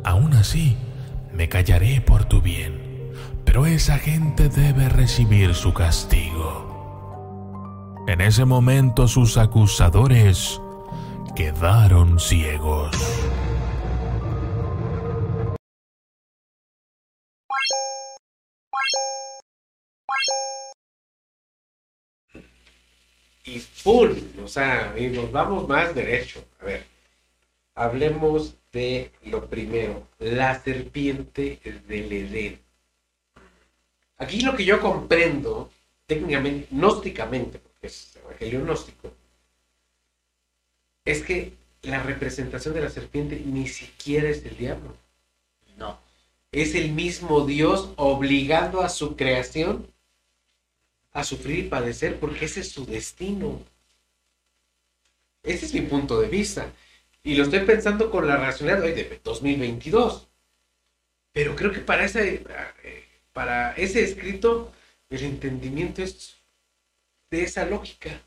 aún así me callaré por tu bien, pero esa gente debe recibir su castigo. En ese momento sus acusadores quedaron ciegos. Y full, o sea, y nos vamos más derecho. A ver, hablemos de lo primero, la serpiente del Edén. Aquí lo que yo comprendo, técnicamente, gnósticamente, porque es evangelio gnóstico, es que la representación de la serpiente ni siquiera es el diablo. No. Es el mismo Dios obligando a su creación a sufrir y padecer porque ese es su destino. Ese es mi punto de vista. Y lo estoy pensando con la racionalidad hoy de 2022. Pero creo que para ese, para ese escrito el entendimiento es de esa lógica.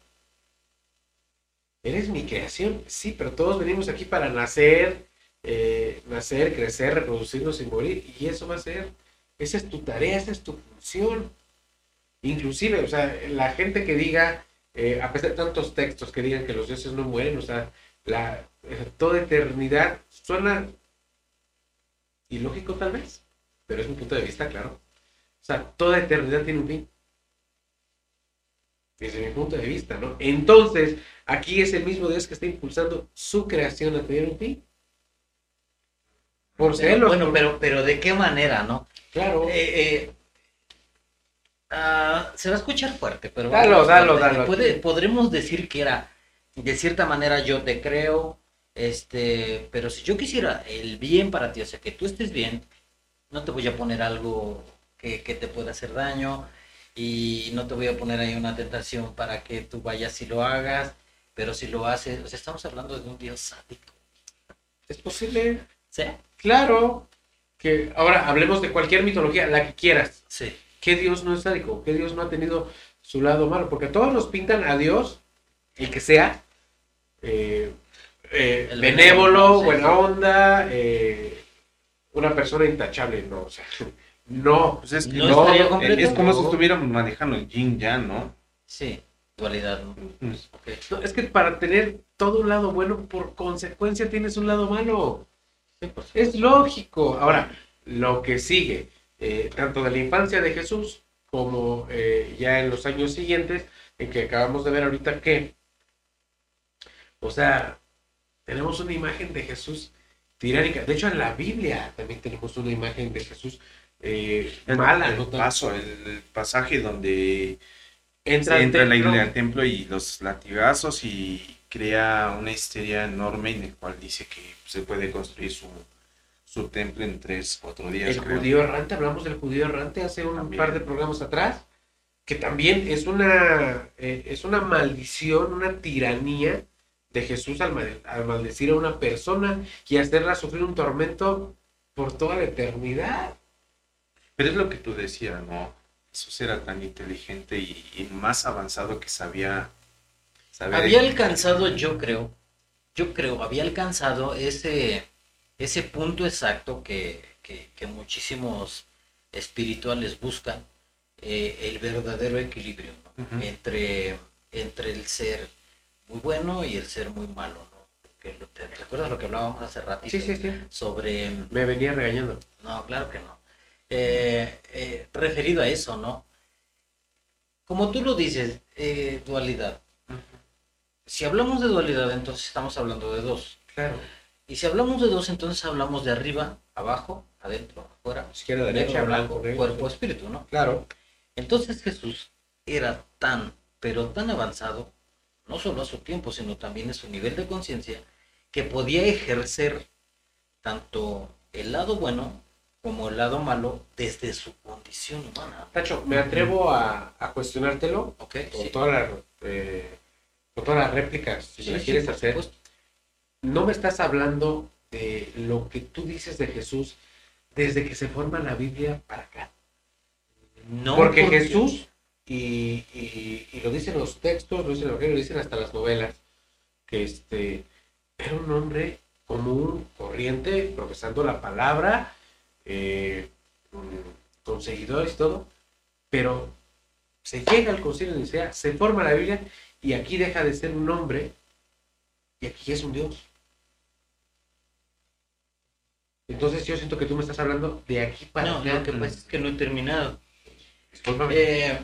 Eres mi creación, sí, pero todos venimos aquí para nacer, eh, nacer, crecer, reproducirnos y morir. Y eso va a ser, esa es tu tarea, esa es tu función. Inclusive, o sea, la gente que diga, eh, a pesar de tantos textos que digan que los dioses no mueren, o sea, la, eh, toda eternidad suena ilógico tal vez, pero es mi punto de vista, claro. O sea, toda eternidad tiene un fin. Desde mi punto de vista, ¿no? Entonces, aquí es el mismo Dios que está impulsando su creación a tener un fin. Por ser Bueno, pero, pero ¿de qué manera, no? Claro. Eh, eh, ah, se va a escuchar fuerte, pero... Dalo, dalo, dalo. podremos decir que era, de cierta manera, yo te creo, este, pero si yo quisiera el bien para ti, o sea, que tú estés bien, no te voy a poner algo que, que te pueda hacer daño, y no te voy a poner ahí una tentación para que tú vayas y lo hagas, pero si lo haces, o sea, estamos hablando de un Dios sádico. ¿Es posible? Sí. Claro. Que ahora hablemos de cualquier mitología, la que quieras. Sí. ¿Qué Dios no es sádico? ¿Qué Dios no ha tenido su lado malo? Porque todos nos pintan a Dios, el que sea, eh, eh, benévolo, buena onda, eh, una persona intachable, no, o sea, no, pues es que no, es como si estuviéramos manejando el yin ya, ¿no? Sí, dualidad. ¿no? ¿no? es que para tener todo un lado bueno, por consecuencia tienes un lado malo. Pues. Es lógico. Ahora, lo que sigue, eh, tanto de la infancia de Jesús como eh, ya en los años siguientes, en que acabamos de ver ahorita que, o sea, tenemos una imagen de Jesús tiránica. De hecho, en la Biblia también tenemos una imagen de Jesús eh, el, mala. El, paso, el, pasaje donde entra, entra en la iglesia del templo y los latigazos y crea una histeria enorme en el cual dice que se puede construir su, su templo en tres, cuatro días. El judío errante, hablamos del judío errante hace un par de programas atrás, que también es una, eh, es una maldición, una tiranía de Jesús al, al maldecir a una persona y hacerla sufrir un tormento por toda la eternidad. Pero es lo que tú decías, ¿no? Jesús era tan inteligente y, más avanzado que sabía... había alcanzado, yo creo, yo creo, había alcanzado ese, ese punto exacto que, muchísimos espirituales buscan, eh, el verdadero equilibrio entre, entre el ser muy bueno y el ser muy malo. ¿no? ¿Te recuerdas lo que hablábamos hace ratito? Sí, sí, sí. Sobre... Me venía regañando. No, claro que no. Eh, eh, referido a eso, ¿no? Como tú lo dices, eh, dualidad. Si hablamos de dualidad, entonces estamos hablando de dos. Claro. Y si hablamos de dos, entonces hablamos de arriba, abajo, adentro, afuera. Izquierda, derecha, blanco, cuerpo, espíritu, ¿no? Claro. Entonces Jesús era tan, pero tan avanzado, no solo a su tiempo, sino también a su nivel de conciencia, que podía ejercer tanto el lado bueno como el lado malo desde su condición humana. Tacho, me atrevo a, cuestionártelo okay, con, todas las, eh, con todas las réplicas, si me quieres hacer. No me estás hablando de lo que tú dices de Jesús desde que se forma la Biblia para acá. No, porque, Jesús, y, y, lo dicen los textos, lo dicen, lo dicen hasta las novelas, que este era un hombre común, corriente, profesando la palabra, eh, con seguidores y todo, pero se llega al concilio de Nicea, se forma la Biblia y aquí deja de ser un hombre y aquí es un Dios. Entonces yo siento que tú me estás hablando de aquí para no, Lo que pasa es que no he terminado. Eh,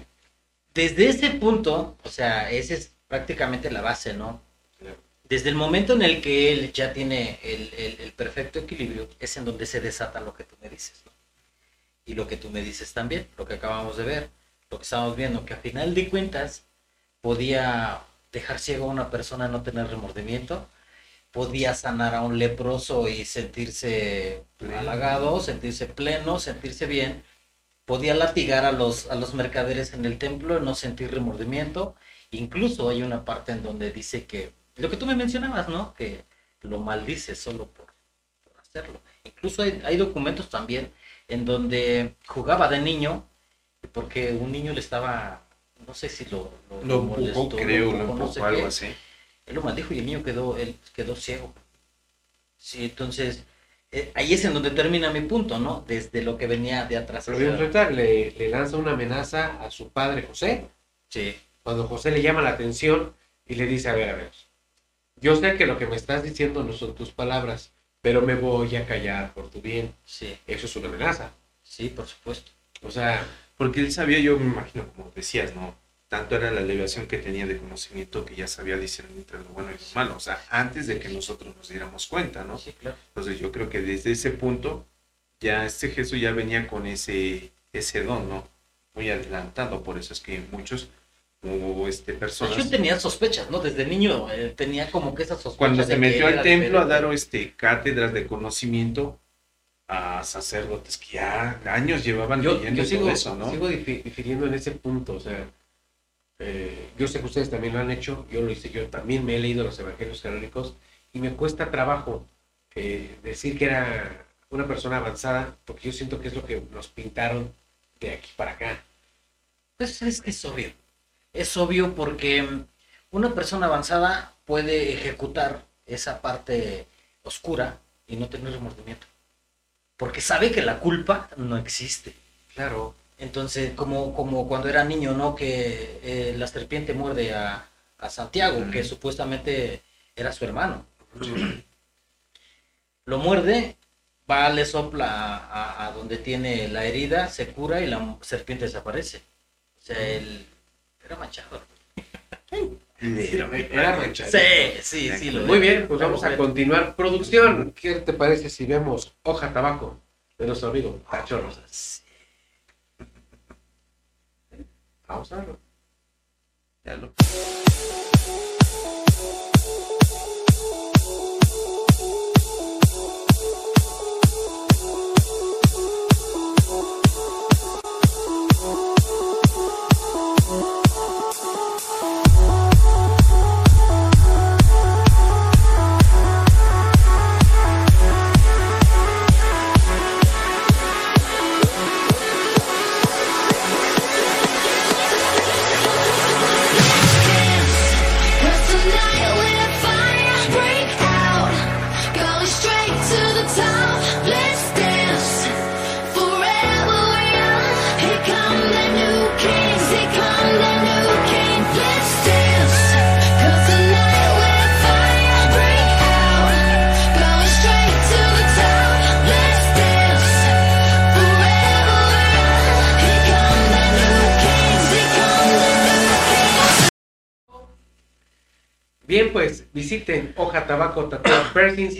desde ese punto, o sea, esa es prácticamente la base, ¿no? Desde el momento en el que él ya tiene el, el- el perfecto equilibrio, es en donde se desata lo que tú me dices. ¿no? Y lo que tú me dices también, lo que acabamos de ver, lo que estamos viendo, que a final de cuentas podía dejar ciego a una persona, no tener remordimiento, podía sanar a un leproso y sentirse halagado, sentirse pleno, sentirse bien, podía latigar a los, a los mercaderes en el templo, no sentir remordimiento, incluso hay una parte en donde dice que, lo que tú me mencionabas, ¿no? Que lo maldice solo por, por hacerlo. Incluso hay, hay documentos también en donde jugaba de niño, porque un niño le estaba, no sé si lo, Lo molestó, empujó, creo, lo no sé algo qué. así. Él lo maldijo y el niño quedó, él quedó ciego. Sí, entonces, eh, ahí es en donde termina mi punto, ¿no? Desde lo que venía de atrás. Pero bien, ahorita le, le lanza una amenaza a su padre José. Sí, Cuando José le llama la atención y le dice, a ver, a ver, yo sé que lo que me estás diciendo no son tus palabras, pero me voy a callar por tu bien. sí, Eso es una amenaza. sí, por supuesto. O sea, Porque él sabía, yo me imagino, como decías, ¿no? Tanto era la elevación que tenía de conocimiento que ya sabía discernir entre lo bueno y lo malo. O sea, antes de que nosotros nos diéramos cuenta, ¿no? Sí, claro. Entonces yo creo que desde ese punto ya este Jesús ya venía con ese, ese don, ¿no? Muy adelantado. Por eso es que muchos, o este, personas... Yo tenía sospechas, ¿no? Desde niño eh, tenía como que esas sospechas. cuando se metió al templo a dar este, cátedras de conocimiento a sacerdotes que ya años llevaban yo, yo sigo, todo eso, ¿no? sigo difi- difiriendo en ese punto. O sea, eh, yo sé que ustedes también lo han hecho, yo lo hice, yo también me he leído los evangelios canónicos y me cuesta trabajo eh, decir que era una persona avanzada, porque yo siento que es lo que nos pintaron de aquí para acá. Pues es es obvio. Es obvio porque una persona avanzada puede ejecutar esa parte oscura y no tener remordimiento. Porque sabe que la culpa no existe. Claro. Entonces, como, como cuando era niño, ¿no? Que eh, la serpiente muerde a, a Santiago, que supuestamente era su hermano. Lo muerde, va, le sopla a, a- a donde tiene la herida, se cura y la serpiente desaparece. O sea, él era manchado. Era manchado. Sí, sí, sí. lo Muy era. bien, pues vamos a continuar. Producción, ¿qué te parece si vemos hoja tabaco de nuestro amigo Tacho Rosas? Vamos a verlo. Ya lo-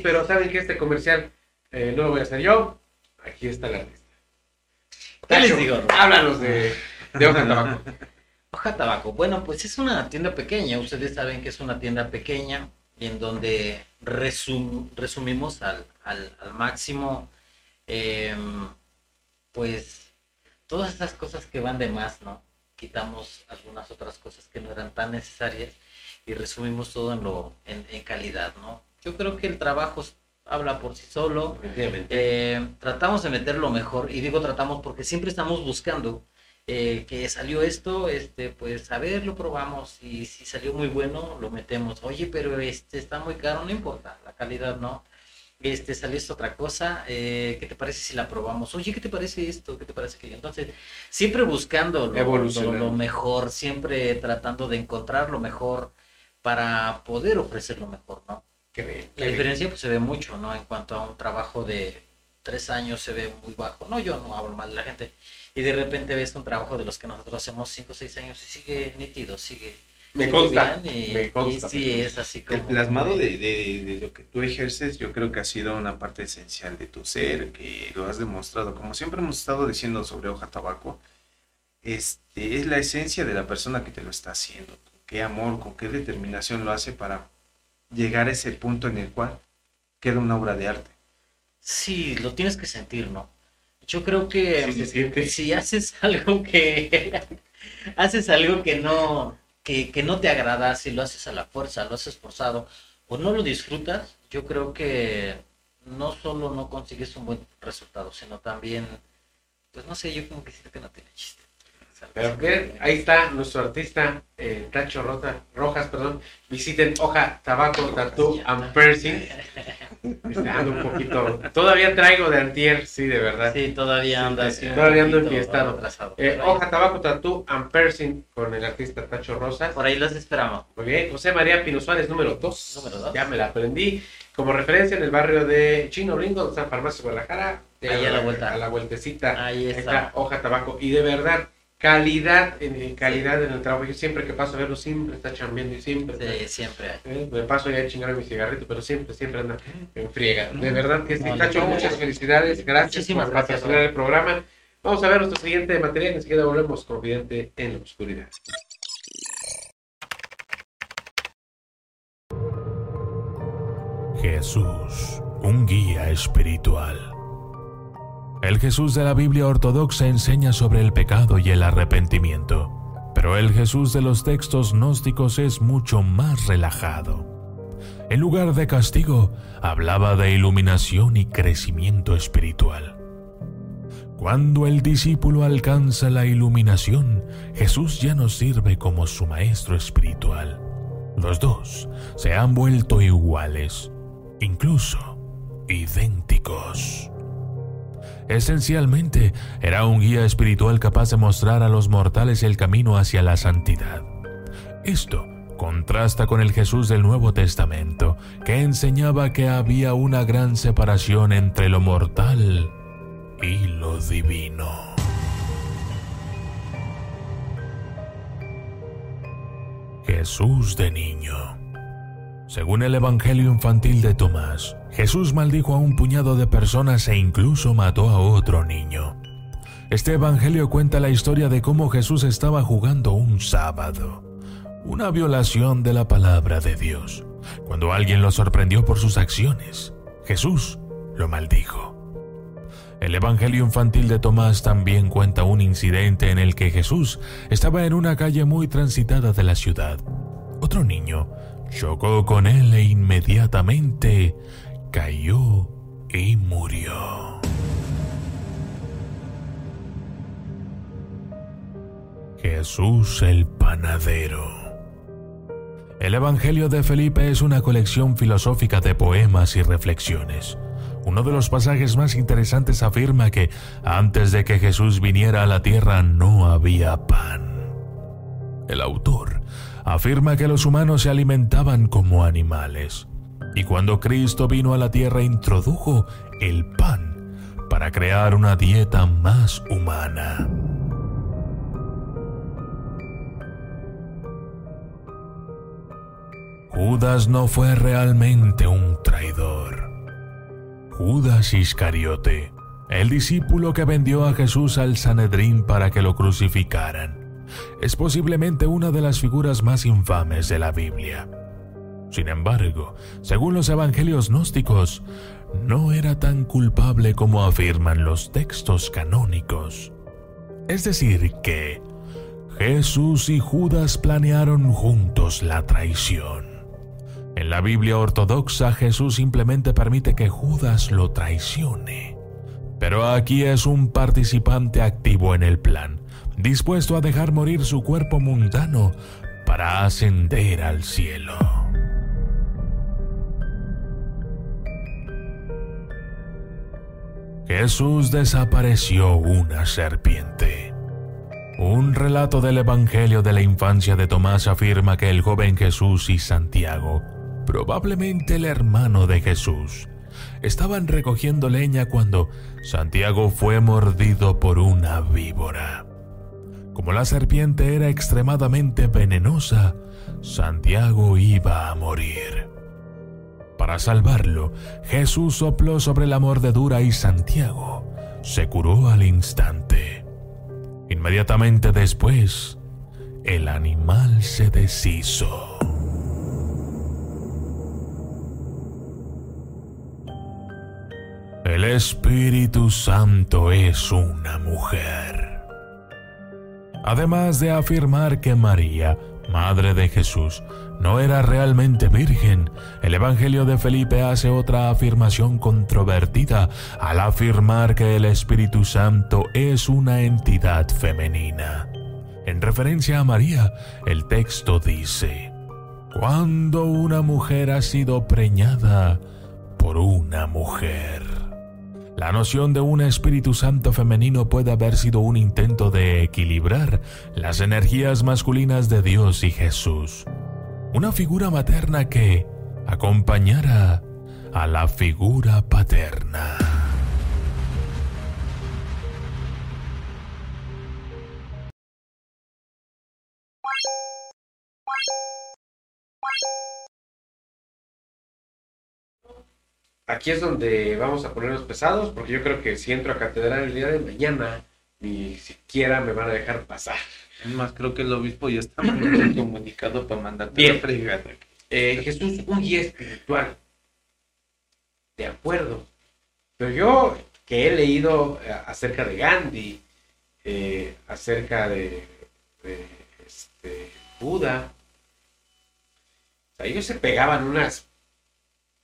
Pero saben que este comercial eh, no lo voy a hacer yo. Aquí está el artista. ¿Qué les digo? Háblanos de, de Hoja Tabaco. Hoja Tabaco. Bueno, pues es una tienda pequeña. Ustedes saben que es una tienda pequeña en donde resum- resumimos al, al- al máximo, em, pues, todas esas cosas que van de más, ¿no? Quitamos algunas otras cosas que no eran tan necesarias y resumimos todo en, lo, en, en calidad, ¿no? Yo creo que el trabajo habla por sí solo. Eh, tratamos de meter lo mejor, y digo tratamos porque siempre estamos buscando eh, que salió esto, este, pues a ver, lo probamos, y si salió muy bueno, lo metemos. Oye, pero este está muy caro, no importa, la calidad no. Este, salió esta otra cosa, eh, ¿qué te parece si la probamos? Oye, ¿qué te parece esto? ¿Qué te parece que Entonces, siempre buscando lo, Evolucionar. lo- lo mejor, siempre tratando de encontrar lo mejor para poder ofrecer lo mejor, ¿no? Qué bien, qué La bien. diferencia pues se ve mucho, ¿no? En cuanto a un trabajo de tres años se ve muy bajo. No, yo no hablo mal de la gente. Y de repente ves un trabajo de los que nosotros hacemos cinco o seis años y sigue nítido, sigue Me consta, y, me consta. y sí, es así como... El plasmado de, de- de lo que tú ejerces, yo creo que ha sido una parte esencial de tu ser, que lo has demostrado. Como siempre hemos estado diciendo sobre hoja tabaco, este, es la esencia de la persona que te lo está haciendo. Con qué amor, con qué determinación lo hace para llegar a ese punto en el cual queda una obra de arte. Sí, lo tienes que sentir, ¿no? Yo creo que Sí si haces algo que haces algo que no que, que no te agrada, si lo haces a la fuerza, lo haces forzado o no lo disfrutas, yo creo que no solo no consigues un buen resultado, sino también pues no sé, yo como que siento que no tiene chiste. Pero ahí está nuestro artista eh, Tacho Rota, Rojas, perdón. Visiten Hoja Tabaco Tattoo and Piercing. Este, ando un poquito. Todavía traigo de antier, sí, de verdad. Sí, todavía anda así. un Todavía ando enfiestado. Eh, Hoja Tabaco Tattoo and Piercing con el artista Tacho Rosas. Por ahí los esperamos. Muy bien, José María Pino Suárez, número 2. Número dos. Ya me la aprendí. Como referencia en el barrio de Chino Ringo, está Farmacia Guadalajara. Ahí a la vuelta. A la vueltecita. Ahí está. Hoja Tabaco. Y de verdad, calidad en, calidad en el trabajo. Yo siempre que paso a verlo, siempre está chambeando y siempre. está- Sí, siempre hay. eh, me paso ya a chingar mi cigarrito, pero siempre, siempre anda en friega. De verdad que sí, No, Tacho, no, no. muchas felicidades. Gracias Muchísimas por patrocinar el programa. Vamos a ver nuestro siguiente material. Enseguida volvemos confidente en la oscuridad. Jesús, un guía espiritual. El Jesús de la Biblia ortodoxa enseña sobre el pecado y el arrepentimiento, pero el Jesús de los textos gnósticos es mucho más relajado. En lugar de castigo, hablaba de iluminación y crecimiento espiritual. Cuando el discípulo alcanza la iluminación, Jesús ya no sirve como su maestro espiritual. Los dos se han vuelto iguales, incluso idénticos. Esencialmente, era un guía espiritual capaz de mostrar a los mortales el camino hacia la santidad. Esto contrasta con el Jesús del Nuevo Testamento, que enseñaba que había una gran separación entre lo mortal y lo divino. Jesús de niño. Según el Evangelio infantil de Tomás, Jesús maldijo a un puñado de personas e incluso mató a otro niño. Este Evangelio cuenta la historia de cómo Jesús estaba jugando un sábado, una violación de la palabra de Dios. Cuando alguien lo sorprendió por sus acciones, Jesús lo maldijo. El Evangelio infantil de Tomás también cuenta un incidente en el que Jesús estaba en una calle muy transitada de la ciudad. Otro niño chocó con él e inmediatamente cayó y murió. Jesús el panadero. El Evangelio de Felipe es una colección filosófica de poemas y reflexiones. Uno de los pasajes más interesantes afirma que antes de que Jesús viniera a la tierra no había pan. El autor afirma que los humanos se alimentaban como animales, y cuando Cristo vino a la tierra introdujo el pan para crear una dieta más humana. Judas no fue realmente un traidor. Judas Iscariote, el discípulo que vendió a Jesús al Sanedrín para que lo crucificaran, es posiblemente una de las figuras más infames de la Biblia. Sin embargo, según los evangelios gnósticos, no era tan culpable como afirman los textos canónicos. Es decir, que Jesús y Judas planearon juntos la traición. En la Biblia ortodoxa Jesús simplemente permite que Judas lo traicione. Pero aquí es un participante activo en el plan, dispuesto a dejar morir su cuerpo mundano para ascender al cielo. Jesús desapareció una serpiente. Un relato del Evangelio de la infancia de Tomás afirma que el joven Jesús y Santiago, probablemente el hermano de Jesús, estaban recogiendo leña cuando Santiago fue mordido por una víbora. Como la serpiente era extremadamente venenosa, Santiago iba a morir. Para salvarlo, Jesús sopló sobre la mordedura y Santiago se curó al instante. Inmediatamente después, el animal se deshizo. El Espíritu Santo es una mujer. Además de afirmar que María, madre de Jesús, no era realmente virgen, el Evangelio de Felipe hace otra afirmación controvertida al afirmar que el Espíritu Santo es una entidad femenina. En referencia a María, el texto dice, Cuando una mujer ha sido preñada por una mujer. La noción de un Espíritu Santo femenino puede haber sido un intento de equilibrar las energías masculinas de Dios y Jesús. Una figura materna que acompañara a la figura paterna. Aquí es donde vamos a ponernos pesados, porque yo creo que si entro a catedral el día de mañana, ni siquiera me van a dejar pasar. Es más, creo que el obispo ya está mandando comunicado para mandarte Bien. la. Eh, Jesús, un guía espiritual. De acuerdo. Pero yo que he leído eh, acerca de Gandhi, eh, acerca de, de, este, Buda, o sea, ellos se pegaban unas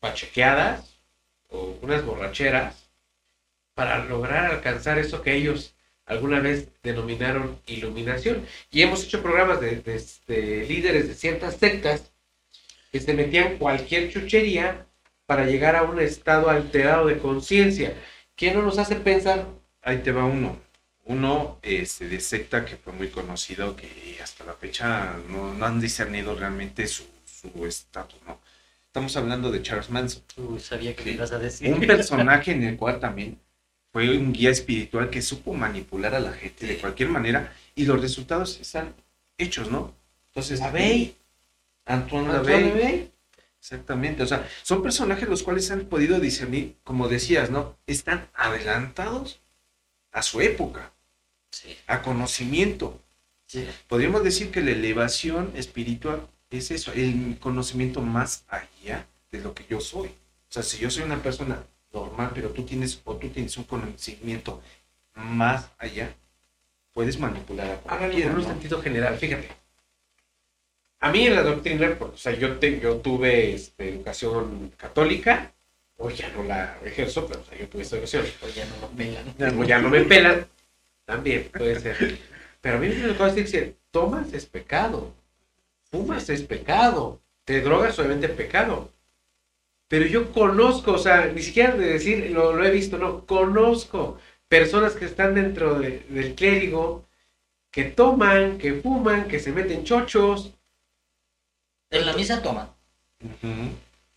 pachequeadas o unas borracheras para lograr alcanzar eso que ellos alguna vez denominaron iluminación. Y hemos hecho programas de, este, líderes de ciertas sectas que se metían cualquier chuchería para llegar a un estado alterado de conciencia. ¿Qué no nos hace pensar? Ahí te va uno. Uno este, de secta que fue muy conocido, que hasta la fecha no, no han discernido realmente su su estatus, ¿no? Estamos hablando de Charles Manson. Uy, sabía que me ibas a decir. Un personaje en el cual también fue un guía espiritual que supo manipular a la gente de cualquier manera y los resultados están hechos, ¿no? Entonces, Lavey. Antoine Antoine Lavey, Lavey. Exactamente, o sea, son personajes los cuales han podido discernir, como decías, ¿no? Están adelantados a su época, Sí, a conocimiento. sí. Podríamos decir que la elevación espiritual es eso, el conocimiento más allá de lo que yo soy. O sea, si yo soy una persona normal, pero tú tienes o tú tienes un conocimiento más allá, puedes manipular a cualquiera, con un sentido general, fíjate. A mí en la doctrina, pues, o sea, yo, te- yo tuve este, educación católica, hoy ya no la ejerzo, pero o sea, yo tuve esa educación. Pues ya no lo pelan. Como ya no me pelan, también puede ser. Pero a mí me tocó decir tomas es pecado, fumas es pecado, te drogas obviamente es pecado. Pero yo conozco, o sea, ni siquiera de decir lo, lo he visto, no, conozco personas que están dentro de- del clérigo que toman, que fuman, que se meten chochos. En la misa toman.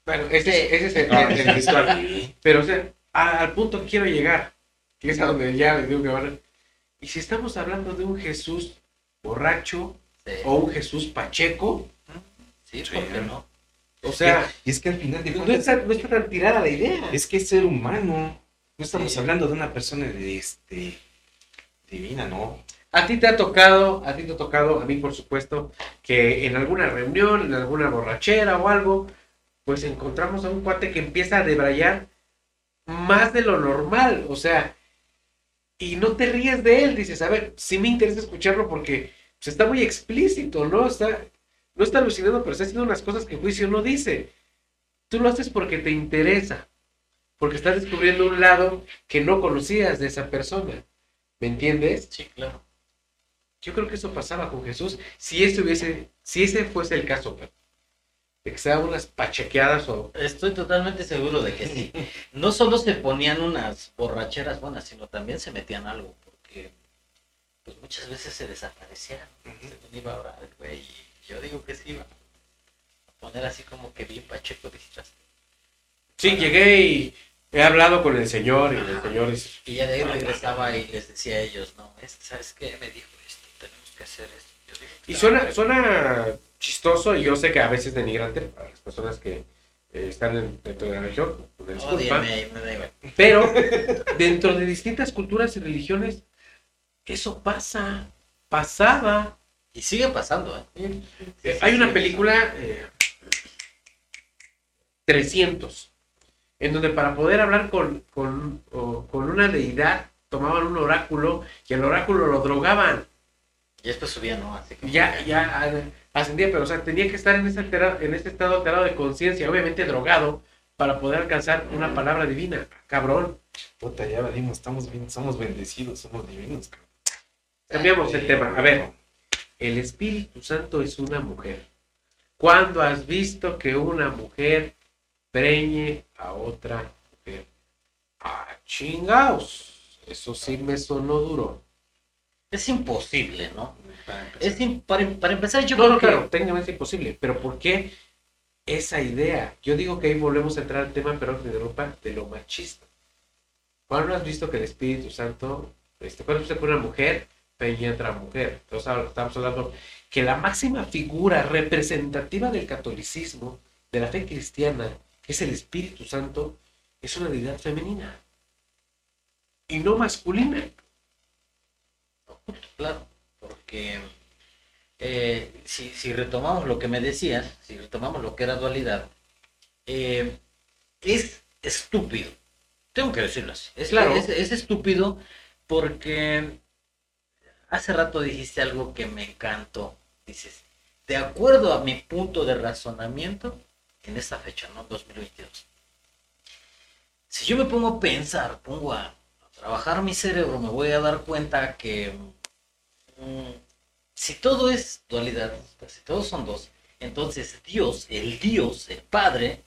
Bueno, ese, ese es el, Ah, el ritual. Pero, o sea, a- al punto que quiero llegar, que es a donde ya les digo que van a- Y si estamos hablando de un Jesús borracho Sí, o un Jesús pacheco, sí, Sí. ¿por qué no? o sea, y es que al final de no cuentas, está, no está tan tirada la idea. es que es ser humano. No estamos Sí. hablando de una persona este, divina, ¿no? A ti te ha tocado, a ti te ha tocado, a mí por supuesto, que en alguna reunión, en alguna borrachera o algo, pues encontramos a un cuate que empieza a debrayar más de lo normal, o sea, y no te ríes de él, dices, a ver, sí me interesa escucharlo porque pues, está muy explícito, ¿no? Está, no está alucinando, pero está haciendo unas cosas que el juicio no dice. Tú lo haces porque te interesa, porque estás descubriendo un lado que no conocías de esa persona, ¿me entiendes? Sí, claro. Yo creo que eso pasaba con Jesús si ese hubiese, si ese fuese el caso, Pepe. de que se daban unas pachequeadas o Estoy totalmente seguro de que sí. No solo se ponían unas borracheras buenas, sino también se metían algo, porque pues muchas veces se desaparecían. Según iba a orar, güey, y yo digo que sí iba a poner así como que bien pacheco visitas. sí llegué y he hablado con el señor y el señor es Y ya de ahí regresaba y les decía a ellos, no, es, ¿sabes qué? Me dijo esto, tenemos que hacer esto. Yo y "Claro, suena suena chistoso y yo sé que a veces es denigrante para las personas que eh, están en- dentro de la religión, una disculpa. Ódiame. Pero dentro de distintas culturas y religiones, eso pasa, pasaba. Y sigue pasando, ¿eh? Eh, hay una película, eh, 300, en donde para poder hablar con, con, o- con una deidad tomaban un oráculo y el oráculo lo drogaban. Y después subía, ¿no? Así que Ya, ya ascendía, pero o sea, tenía que estar en ese, altera- en ese estado alterado de conciencia, obviamente drogado, para poder alcanzar una palabra divina. Cabrón. Puta, ya dimos, estamos bien, somos bendecidos, somos divinos, cabrón. Cambiamos el tema. A ver, el Espíritu Santo es una mujer. ¿Cuándo has visto que una mujer preñe a otra mujer? Ah, chingaos. Eso sí me sonó duro. Es imposible, ¿no? Es im- para, para empezar, yo No, creo no, que... claro, técnicamente es imposible. Pero ¿por qué esa idea? Yo digo que ahí volvemos a entrar al tema, pero me interrumpa, de lo machista. ¿Cuándo has visto que el Espíritu Santo, este, cuándo has visto que una mujer preñe a otra mujer? Entonces ahora estamos hablando que la máxima figura representativa del catolicismo, de la fe cristiana, que es el Espíritu Santo, es una deidad femenina y no masculina. Claro, porque eh, si, si retomamos lo que me decías, si retomamos lo que era dualidad, eh, es estúpido. Tengo que decirlo así. Es, Claro. es, es estúpido porque hace rato dijiste algo que me encantó. Dices, de acuerdo a mi punto de razonamiento, en esta fecha, ¿no? 2022. Si yo me pongo a pensar, pongo a, trabajar mi cerebro, me voy a dar cuenta que mm, si todo es dualidad, si todos son dos, entonces Dios, el Dios, el Padre,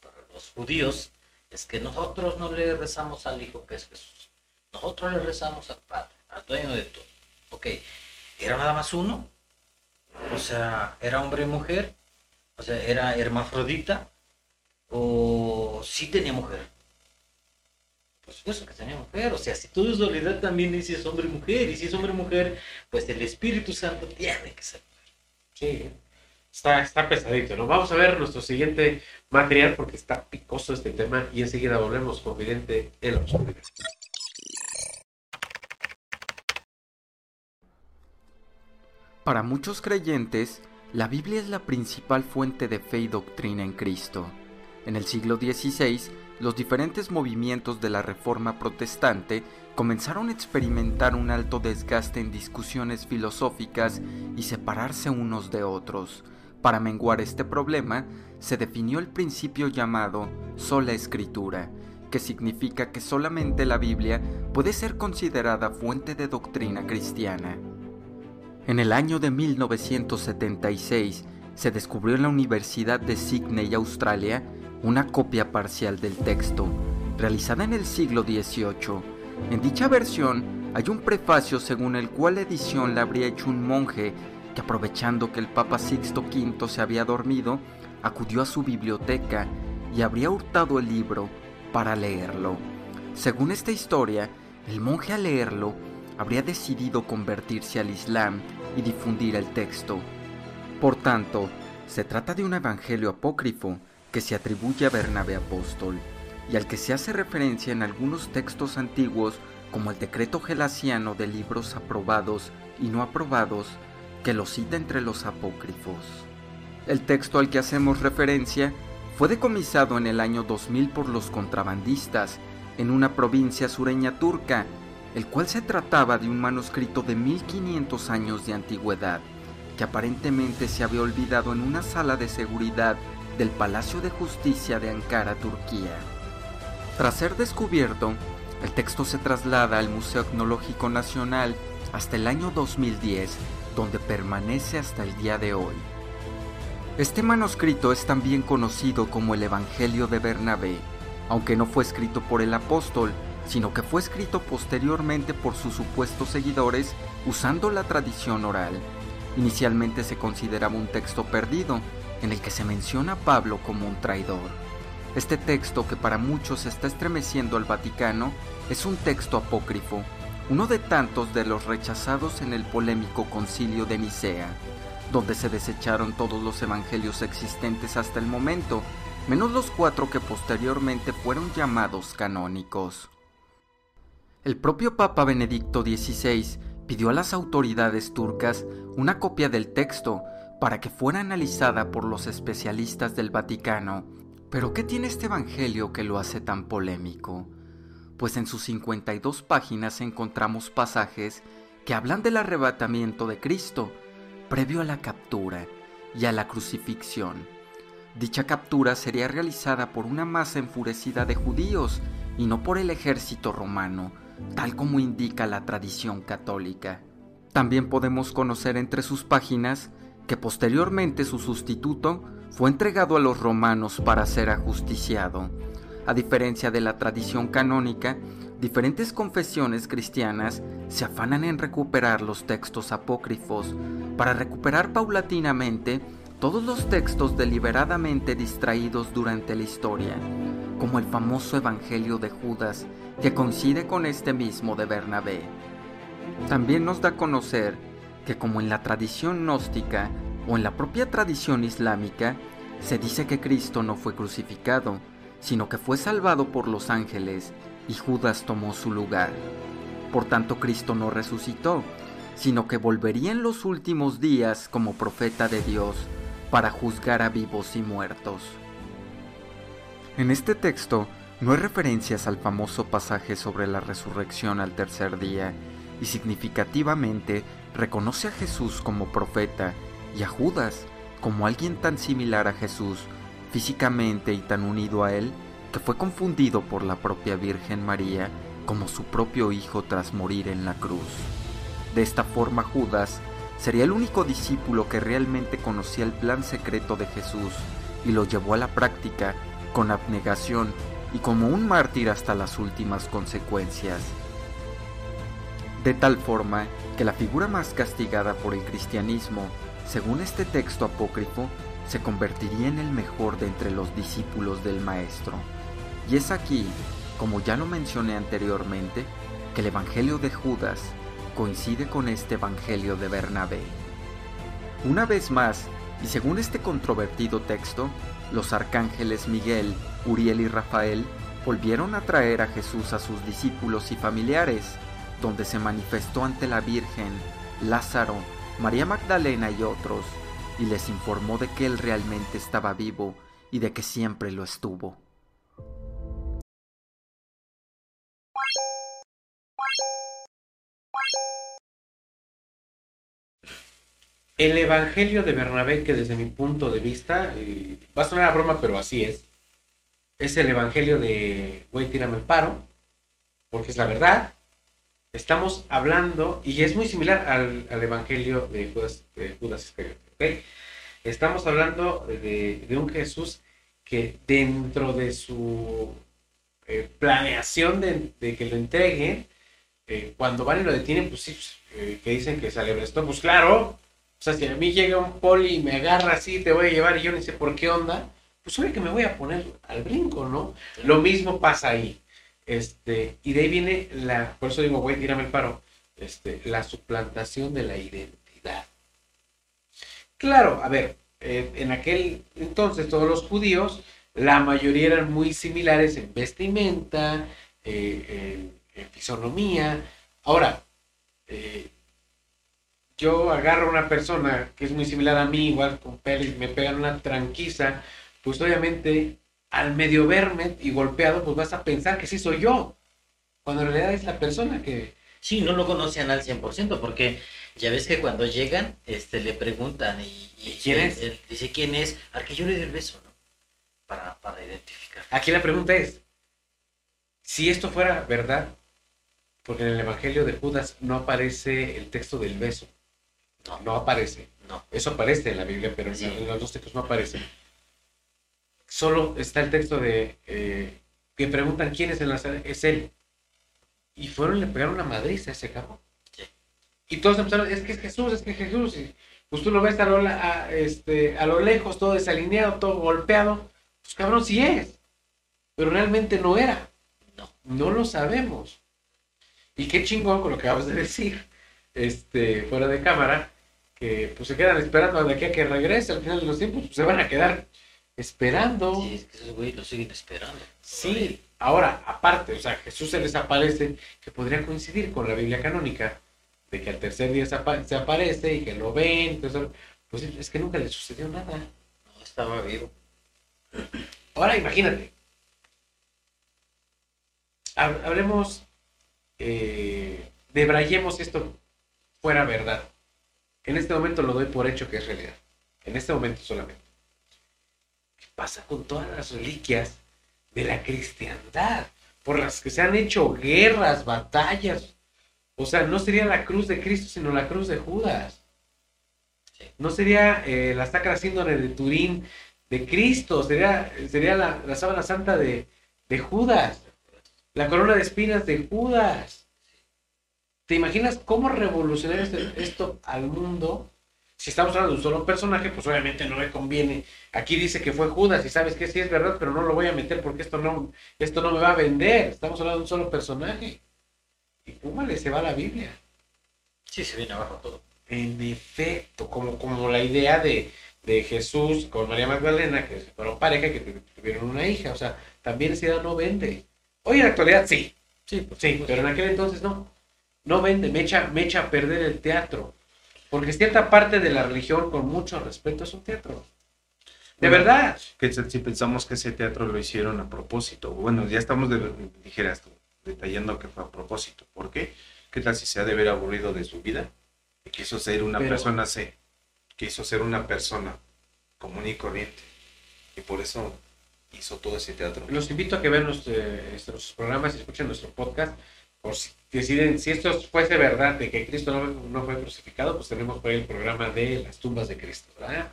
para los judíos, es que nosotros no le rezamos al Hijo que es Jesús. Nosotros le rezamos al Padre, al dueño de todo. Ok, ¿era nada más uno? O sea, ¿era hombre y mujer? O sea, ¿era hermafrodita? ¿O sí tenía mujer? Por supuesto que tenía mujer. O sea, si todo es dualidad también y si es hombre y mujer. Y si es hombre y mujer, pues el Espíritu Santo tiene que ser. Sí, está, está pesadito, ¿no? Vamos a ver nuestro siguiente material porque está picoso este tema y enseguida volvemos con Vidente en la oscuridad. Para muchos creyentes, la Biblia es la principal fuente de fe y doctrina en Cristo. En el siglo XVI, los diferentes movimientos de la Reforma Protestante comenzaron a experimentar un alto desgaste en discusiones filosóficas y separarse unos de otros. Para menguar este problema, se definió el principio llamado sola escritura, que significa que solamente la Biblia puede ser considerada fuente de doctrina cristiana. En el año de 1976 se descubrió en la Universidad de Sydney, Australia, una copia parcial del texto, realizada en el siglo XVIII. En dicha versión hay un prefacio según el cual la edición la habría hecho un monje que aprovechando que el Papa Sixto V se había dormido, acudió a su biblioteca y habría hurtado el libro para leerlo. Según esta historia, el monje al leerlo habría decidido convertirse al Islam y difundir el texto. Por tanto, se trata de un evangelio apócrifo que se atribuye a Bernabé apóstol y al que se hace referencia en algunos textos antiguos como el decreto gelasiano de libros aprobados y no aprobados que lo cita entre los apócrifos. El texto al que hacemos referencia fue decomisado en el año 2000 por los contrabandistas en una provincia sureña turca, el cual se trataba de un manuscrito de 1500 años de antigüedad, que aparentemente se había olvidado en una sala de seguridad del Palacio de Justicia de Ankara, Turquía. Tras ser descubierto, el texto se traslada al Museo Etnológico Nacional hasta el año 2010, donde permanece hasta el día de hoy. Este manuscrito es también conocido como el Evangelio de Bernabé, aunque no fue escrito por el apóstol, sino que fue escrito posteriormente por sus supuestos seguidores usando la tradición oral. Inicialmente se consideraba un texto perdido, en el que se menciona a Pablo como un traidor. Este texto, que para muchos está estremeciendo al Vaticano, es un texto apócrifo, uno de tantos de los rechazados en el polémico concilio de Nicea. donde se desecharon todos los evangelios existentes hasta el momento, menos los cuatro que posteriormente fueron llamados canónicos. El propio Papa Benedicto XVI pidió a las autoridades turcas una copia del texto para que fuera analizada por los especialistas del Vaticano. Pero ¿qué tiene este Evangelio que lo hace tan polémico? Pues en sus 52 páginas encontramos pasajes que hablan del arrebatamiento de Cristo, previo a la captura y a la crucifixión. Dicha captura sería realizada por una masa enfurecida de judíos y no por el ejército romano, tal como indica la tradición católica. También podemos conocer entre sus páginas que posteriormente su sustituto fue entregado a los romanos para ser ajusticiado. A diferencia de la tradición canónica, diferentes confesiones cristianas se afanan en recuperar los textos apócrifos para recuperar paulatinamente todos los textos deliberadamente distraídos durante la historia, como el famoso Evangelio de Judas, que coincide con este mismo de Bernabé. También nos da a conocer que como en la tradición gnóstica o en la propia tradición islámica, se dice que Cristo no fue crucificado, sino que fue salvado por los ángeles y Judas tomó su lugar. Por tanto, Cristo no resucitó, sino que volvería en los últimos días como profeta de Dios para juzgar a vivos y muertos. En este texto no hay referencias al famoso pasaje sobre la resurrección al tercer día, y significativamente reconoce a Jesús como profeta y a Judas como alguien tan similar a Jesús físicamente y tan unido a él que fue confundido por la propia Virgen María como su propio hijo tras morir en la cruz. De esta forma Judas sería el único discípulo que realmente conocía el plan secreto de Jesús y lo llevó a la práctica con abnegación y como un mártir hasta las últimas consecuencias. De tal forma que la figura más castigada por el cristianismo, según este texto apócrifo, se convertiría en el mejor de entre los discípulos del Maestro. Y es aquí, como ya lo mencioné anteriormente, que el Evangelio de Judas coincide con este Evangelio de Bernabé. Una vez más, y según este controvertido texto, los arcángeles Miguel, Uriel y Rafael volvieron a traer a Jesús a sus discípulos y familiares, donde se manifestó ante la Virgen, Lázaro, María Magdalena y otros, y les informó de que él realmente estaba vivo y de que siempre lo estuvo. El Evangelio de Bernabé, que desde mi punto de vista, y va a sonar a broma, pero así es, es el Evangelio de, güey, tírame el paro, porque es la verdad. Estamos hablando, y es muy similar al, Evangelio de Judas, de. Estamos hablando de, un Jesús que dentro de su eh, planeación de, de que lo entreguen, eh, cuando van y lo detienen, pues sí, pues, eh, que dicen que se alebrestó, pues claro, o sea, si a mí llega un poli y me agarra así, te voy a llevar y yo ni sé por qué onda, pues oye que me voy a poner al brinco, ¿no? Lo mismo pasa ahí. Este, y de ahí viene la, por eso digo, güey, tírame el paro, este, la suplantación de la identidad. Claro, a ver, eh, en aquel entonces todos los judíos, la mayoría eran muy similares en vestimenta, eh, en, fisonomía. Ahora, eh, yo agarro a una persona que es muy similar a mí, igual con pelo, y me pegan una tranquiza, pues obviamente al medio verme y golpeado, pues vas a pensar que sí soy yo, cuando en realidad es la persona que... Sí, no lo conocían al 100%, porque ya ves que cuando llegan, este, le preguntan y, ¿Y quién él- es? él dice quién es, al que yo le doy el beso, ¿no? Para, para identificar. Aquí la pregunta es, si esto fuera verdad, porque en el Evangelio de Judas no aparece el texto del beso, No, no aparece. no. Eso aparece en la Biblia, pero en- Sí. en los dos textos no aparece. Solo está el texto de eh, que preguntan quién es el Nazaret, es él. Y fueron y le pegaron una madriza a ese cabrón. Sí. Y todos empezaron, es que es Jesús, es que es Jesús. Y, pues tú lo ves a lo, a, este, a lo lejos, todo desalineado, todo golpeado. Pues cabrón, sí es. Pero realmente no era. No. No lo sabemos. Y qué chingón con lo que acabas de decir, este, fuera de cámara, que pues se quedan esperando de aquí a que regrese al final de los tiempos, pues se van a quedar esperando. Sí, es que esos güeyes lo siguen esperando. Sí, ahora, aparte, o sea, Jesús se les aparece, que podría coincidir con la Biblia canónica, de que al tercer día se, apa- se aparece y que lo ven, entonces, pues es que nunca le sucedió nada. No estaba vivo. Ahora imagínate, hab- hablemos, eh, debrayemos esto fuera verdad. En este momento lo doy por hecho que es realidad. En este momento solamente. ¿Qué pasa con todas las reliquias de la cristiandad? Por las que se han hecho guerras, batallas. O sea, no sería la cruz de Cristo, sino la cruz de Judas. No sería eh, la sacra síndrome de Turín de Cristo, sería, sería la, la sábana santa de, de Judas, la corona de espinas de Judas. ¿Te imaginas cómo revolucionar este- esto al mundo? Si estamos hablando de un solo personaje, pues obviamente no me conviene. Aquí dice que fue Judas y sabes que sí es verdad, pero no lo voy a meter porque esto no, esto no me va a vender. Estamos hablando de un solo personaje. Y púmale, se va la Biblia. Sí, se viene abajo todo. En efecto, como, como la idea de, de Jesús con María Magdalena, que fueron pareja y que tu- tuvieron una hija. O sea, también esa idea no vende. Hoy en la actualidad sí, Sí, sí, pero en aquel entonces no. No vende, me echa, me echa a perder el teatro. Porque cierta parte de la religión, con mucho respeto, es un teatro. De Bueno, verdad. Que si pensamos que ese teatro lo hicieron a propósito. Bueno, ya estamos, de, dijeras detallando que fue a propósito. ¿Por qué? ¿Qué tal si se ha de ver aburrido de su vida? Y quiso ser una Pero- persona C. Quiso ser una persona común y corriente. Y por eso hizo todo ese teatro. Los invito a que vean nuestro- nuestros programas y escuchen nuestro podcast. Por si deciden, si esto fuese verdad de que Cristo no, no fue crucificado, pues tenemos por ahí el programa de las tumbas de Cristo, ¿verdad?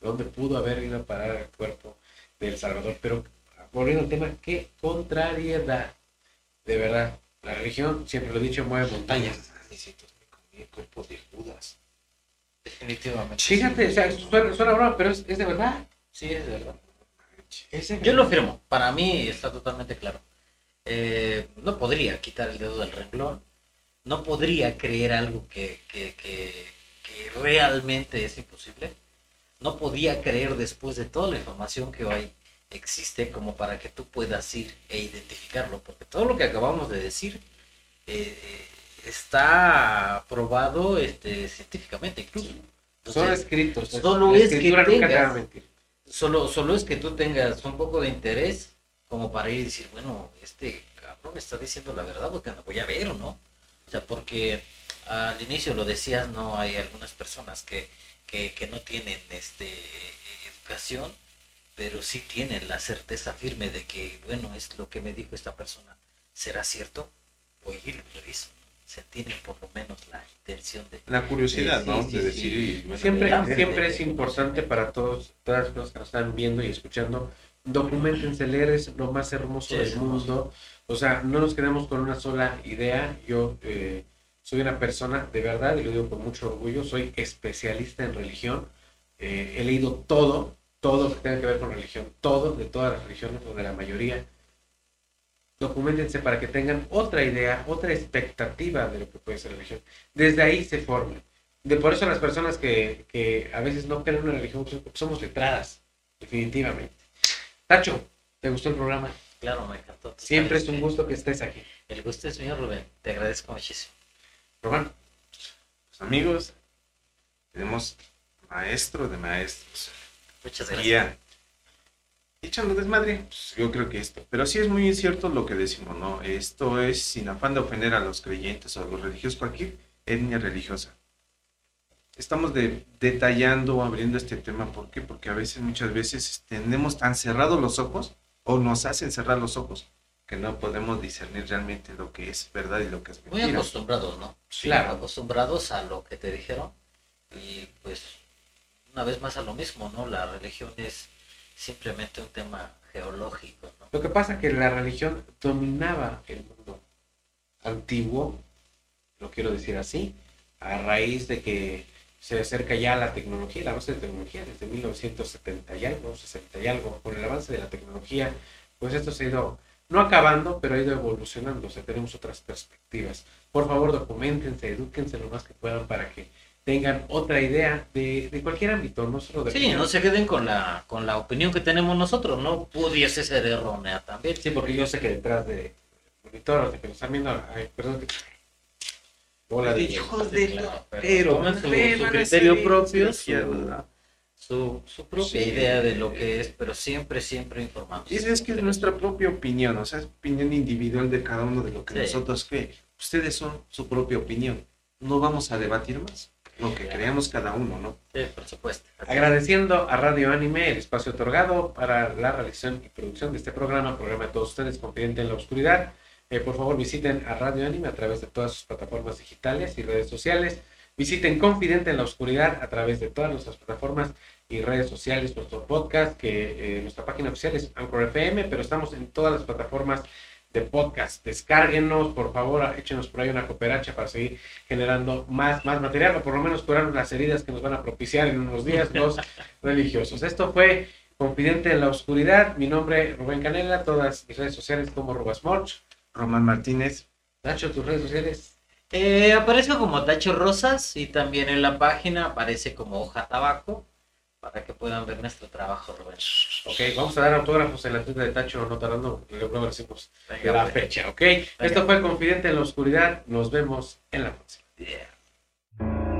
Donde pudo haber ido a parar el cuerpo del Salvador. Pero volviendo al tema, qué contrariedad. De verdad, la religión, siempre lo he dicho, mueve montañas. Necesito cuerpo de Judas. Definitivamente. Fíjate, o sea, suena, suena broma, pero es, es de verdad. Sí, es verdad. Es de Yo lo verdad. firmo. Para mí está totalmente claro. Eh, no podría quitar el dedo del renglón. No podría creer algo que, que, que, que realmente es imposible. No podía creer después de toda la información que hoy existe como para que tú puedas ir e identificarlo. Porque todo lo que acabamos de decir eh, está probado este, científicamente incluso. Son escritos. es que tengas-. Solo, solo es que tú tengas un poco de interés como para ir y decir, bueno, este cabrón está diciendo la verdad porque no voy a ver, ¿no? O sea, porque al inicio lo decías, no hay algunas personas que, que, que no tienen este educación, pero sí tienen la certeza firme de que, bueno, es lo que me dijo esta persona, ¿será cierto? Voy a ir lo reviso. Se tiene por lo menos la intención de... La curiosidad, ¿no? de decir, Siempre, siempre es importante para todos, todas las personas que nos están viendo y escuchando, documentense, leer es lo más hermoso del mundo. O sea, no nos quedemos con una sola idea. Yo eh, soy una persona, de verdad, y lo digo con mucho orgullo, soy especialista en religión. Eh, he leído todo, todo que tenga que ver con religión, todo, de todas las religiones, o de la mayoría. Documentense para que tengan otra idea, otra expectativa de lo que puede ser religión. Desde ahí se forman. De por eso las personas que, que a veces no creen en una religión pues, somos letradas, definitivamente. Tacho, ¿te gustó el programa? Claro, me encantó. Siempre es un gusto que estés aquí. El gusto es mío, Rubén. Te agradezco muchísimo. Román, Pues, amigos, tenemos maestro de maestros. Muchas gracias. guía. Echando desmadre, pues, yo creo que esto. Pero sí es muy cierto lo que decimos, ¿no? Esto es sin afán de ofender a los creyentes o a los religiosos, cualquier etnia religiosa. Estamos de- detallando, abriendo este tema, ¿por qué? Porque a veces, muchas veces, tenemos tan cerrados los ojos, o nos hacen cerrar los ojos, que no podemos discernir realmente lo que es verdad y lo que es Muy mentira. acostumbrados, ¿no? Claro. Acostumbrados a lo que te dijeron. Y pues, una vez más a lo mismo, ¿no? La religión es simplemente un tema geológico, ¿no? lo que pasa es que la religión dominaba el mundo antiguo, lo quiero decir así, a raíz de que se acerca ya la tecnología, el avance de tecnología desde 1970 y algo, 60 y algo, con el avance de la tecnología, pues esto se ha ido, no acabando, pero ha ido evolucionando, o sea, tenemos otras perspectivas. Por favor, documentense, edúquense lo más que puedan para que tengan otra idea de, de cualquier ámbito, no solo de Sí, opinión. no se queden con la, con la opinión que tenemos nosotros, ¿no? Pudiese ser errónea también. Sí, porque yo sé que detrás de monitor, de que nos están viendo, ay, perdón, que... Hola, de Hijos de claro, pero su- su criterio propio. Su, su propia Sí. idea de lo que es, pero siempre, siempre informados. Y es, es que es nuestra propia opinión, o sea, es opinión individual de cada uno de lo que Sí. nosotros cree. Ustedes son su propia opinión. No vamos a debatir más. Lo que creamos cada uno, ¿no? Sí, por supuesto. Agradeciendo a Radio Anime el espacio otorgado para la realización y producción de este programa, programa de todos ustedes, Confidente en la Oscuridad. Eh, por favor, visiten a Radio Anime a través de todas sus plataformas digitales y redes sociales. Visiten Confidente en la Oscuridad a través de todas nuestras plataformas y redes sociales, nuestro podcast, que eh, nuestra página oficial es Anchor FM, pero estamos en todas las plataformas de podcast. Descárguenos, por favor, échenos por ahí una cooperacha para seguir generando más, más material, o por lo menos curar las heridas que nos van a propiciar en unos días los religiosos. Esto fue Confidente en la Oscuridad. Mi nombre es Rubén Canela, todas mis redes sociales como Rubasmorch. Román Martínez. Nacho, tus redes sociales. Eh, aparezco como Tacho Rosas y también en la página aparece como Hoja Tabaco para que puedan ver nuestro trabajo, Rubén. Ok, vamos a dar autógrafos en la tienda de Tacho, no tardando, luego decimos Venga, la fecha, ok. Esto fue Confidente en la Oscuridad, nos vemos en la próxima. Yeah.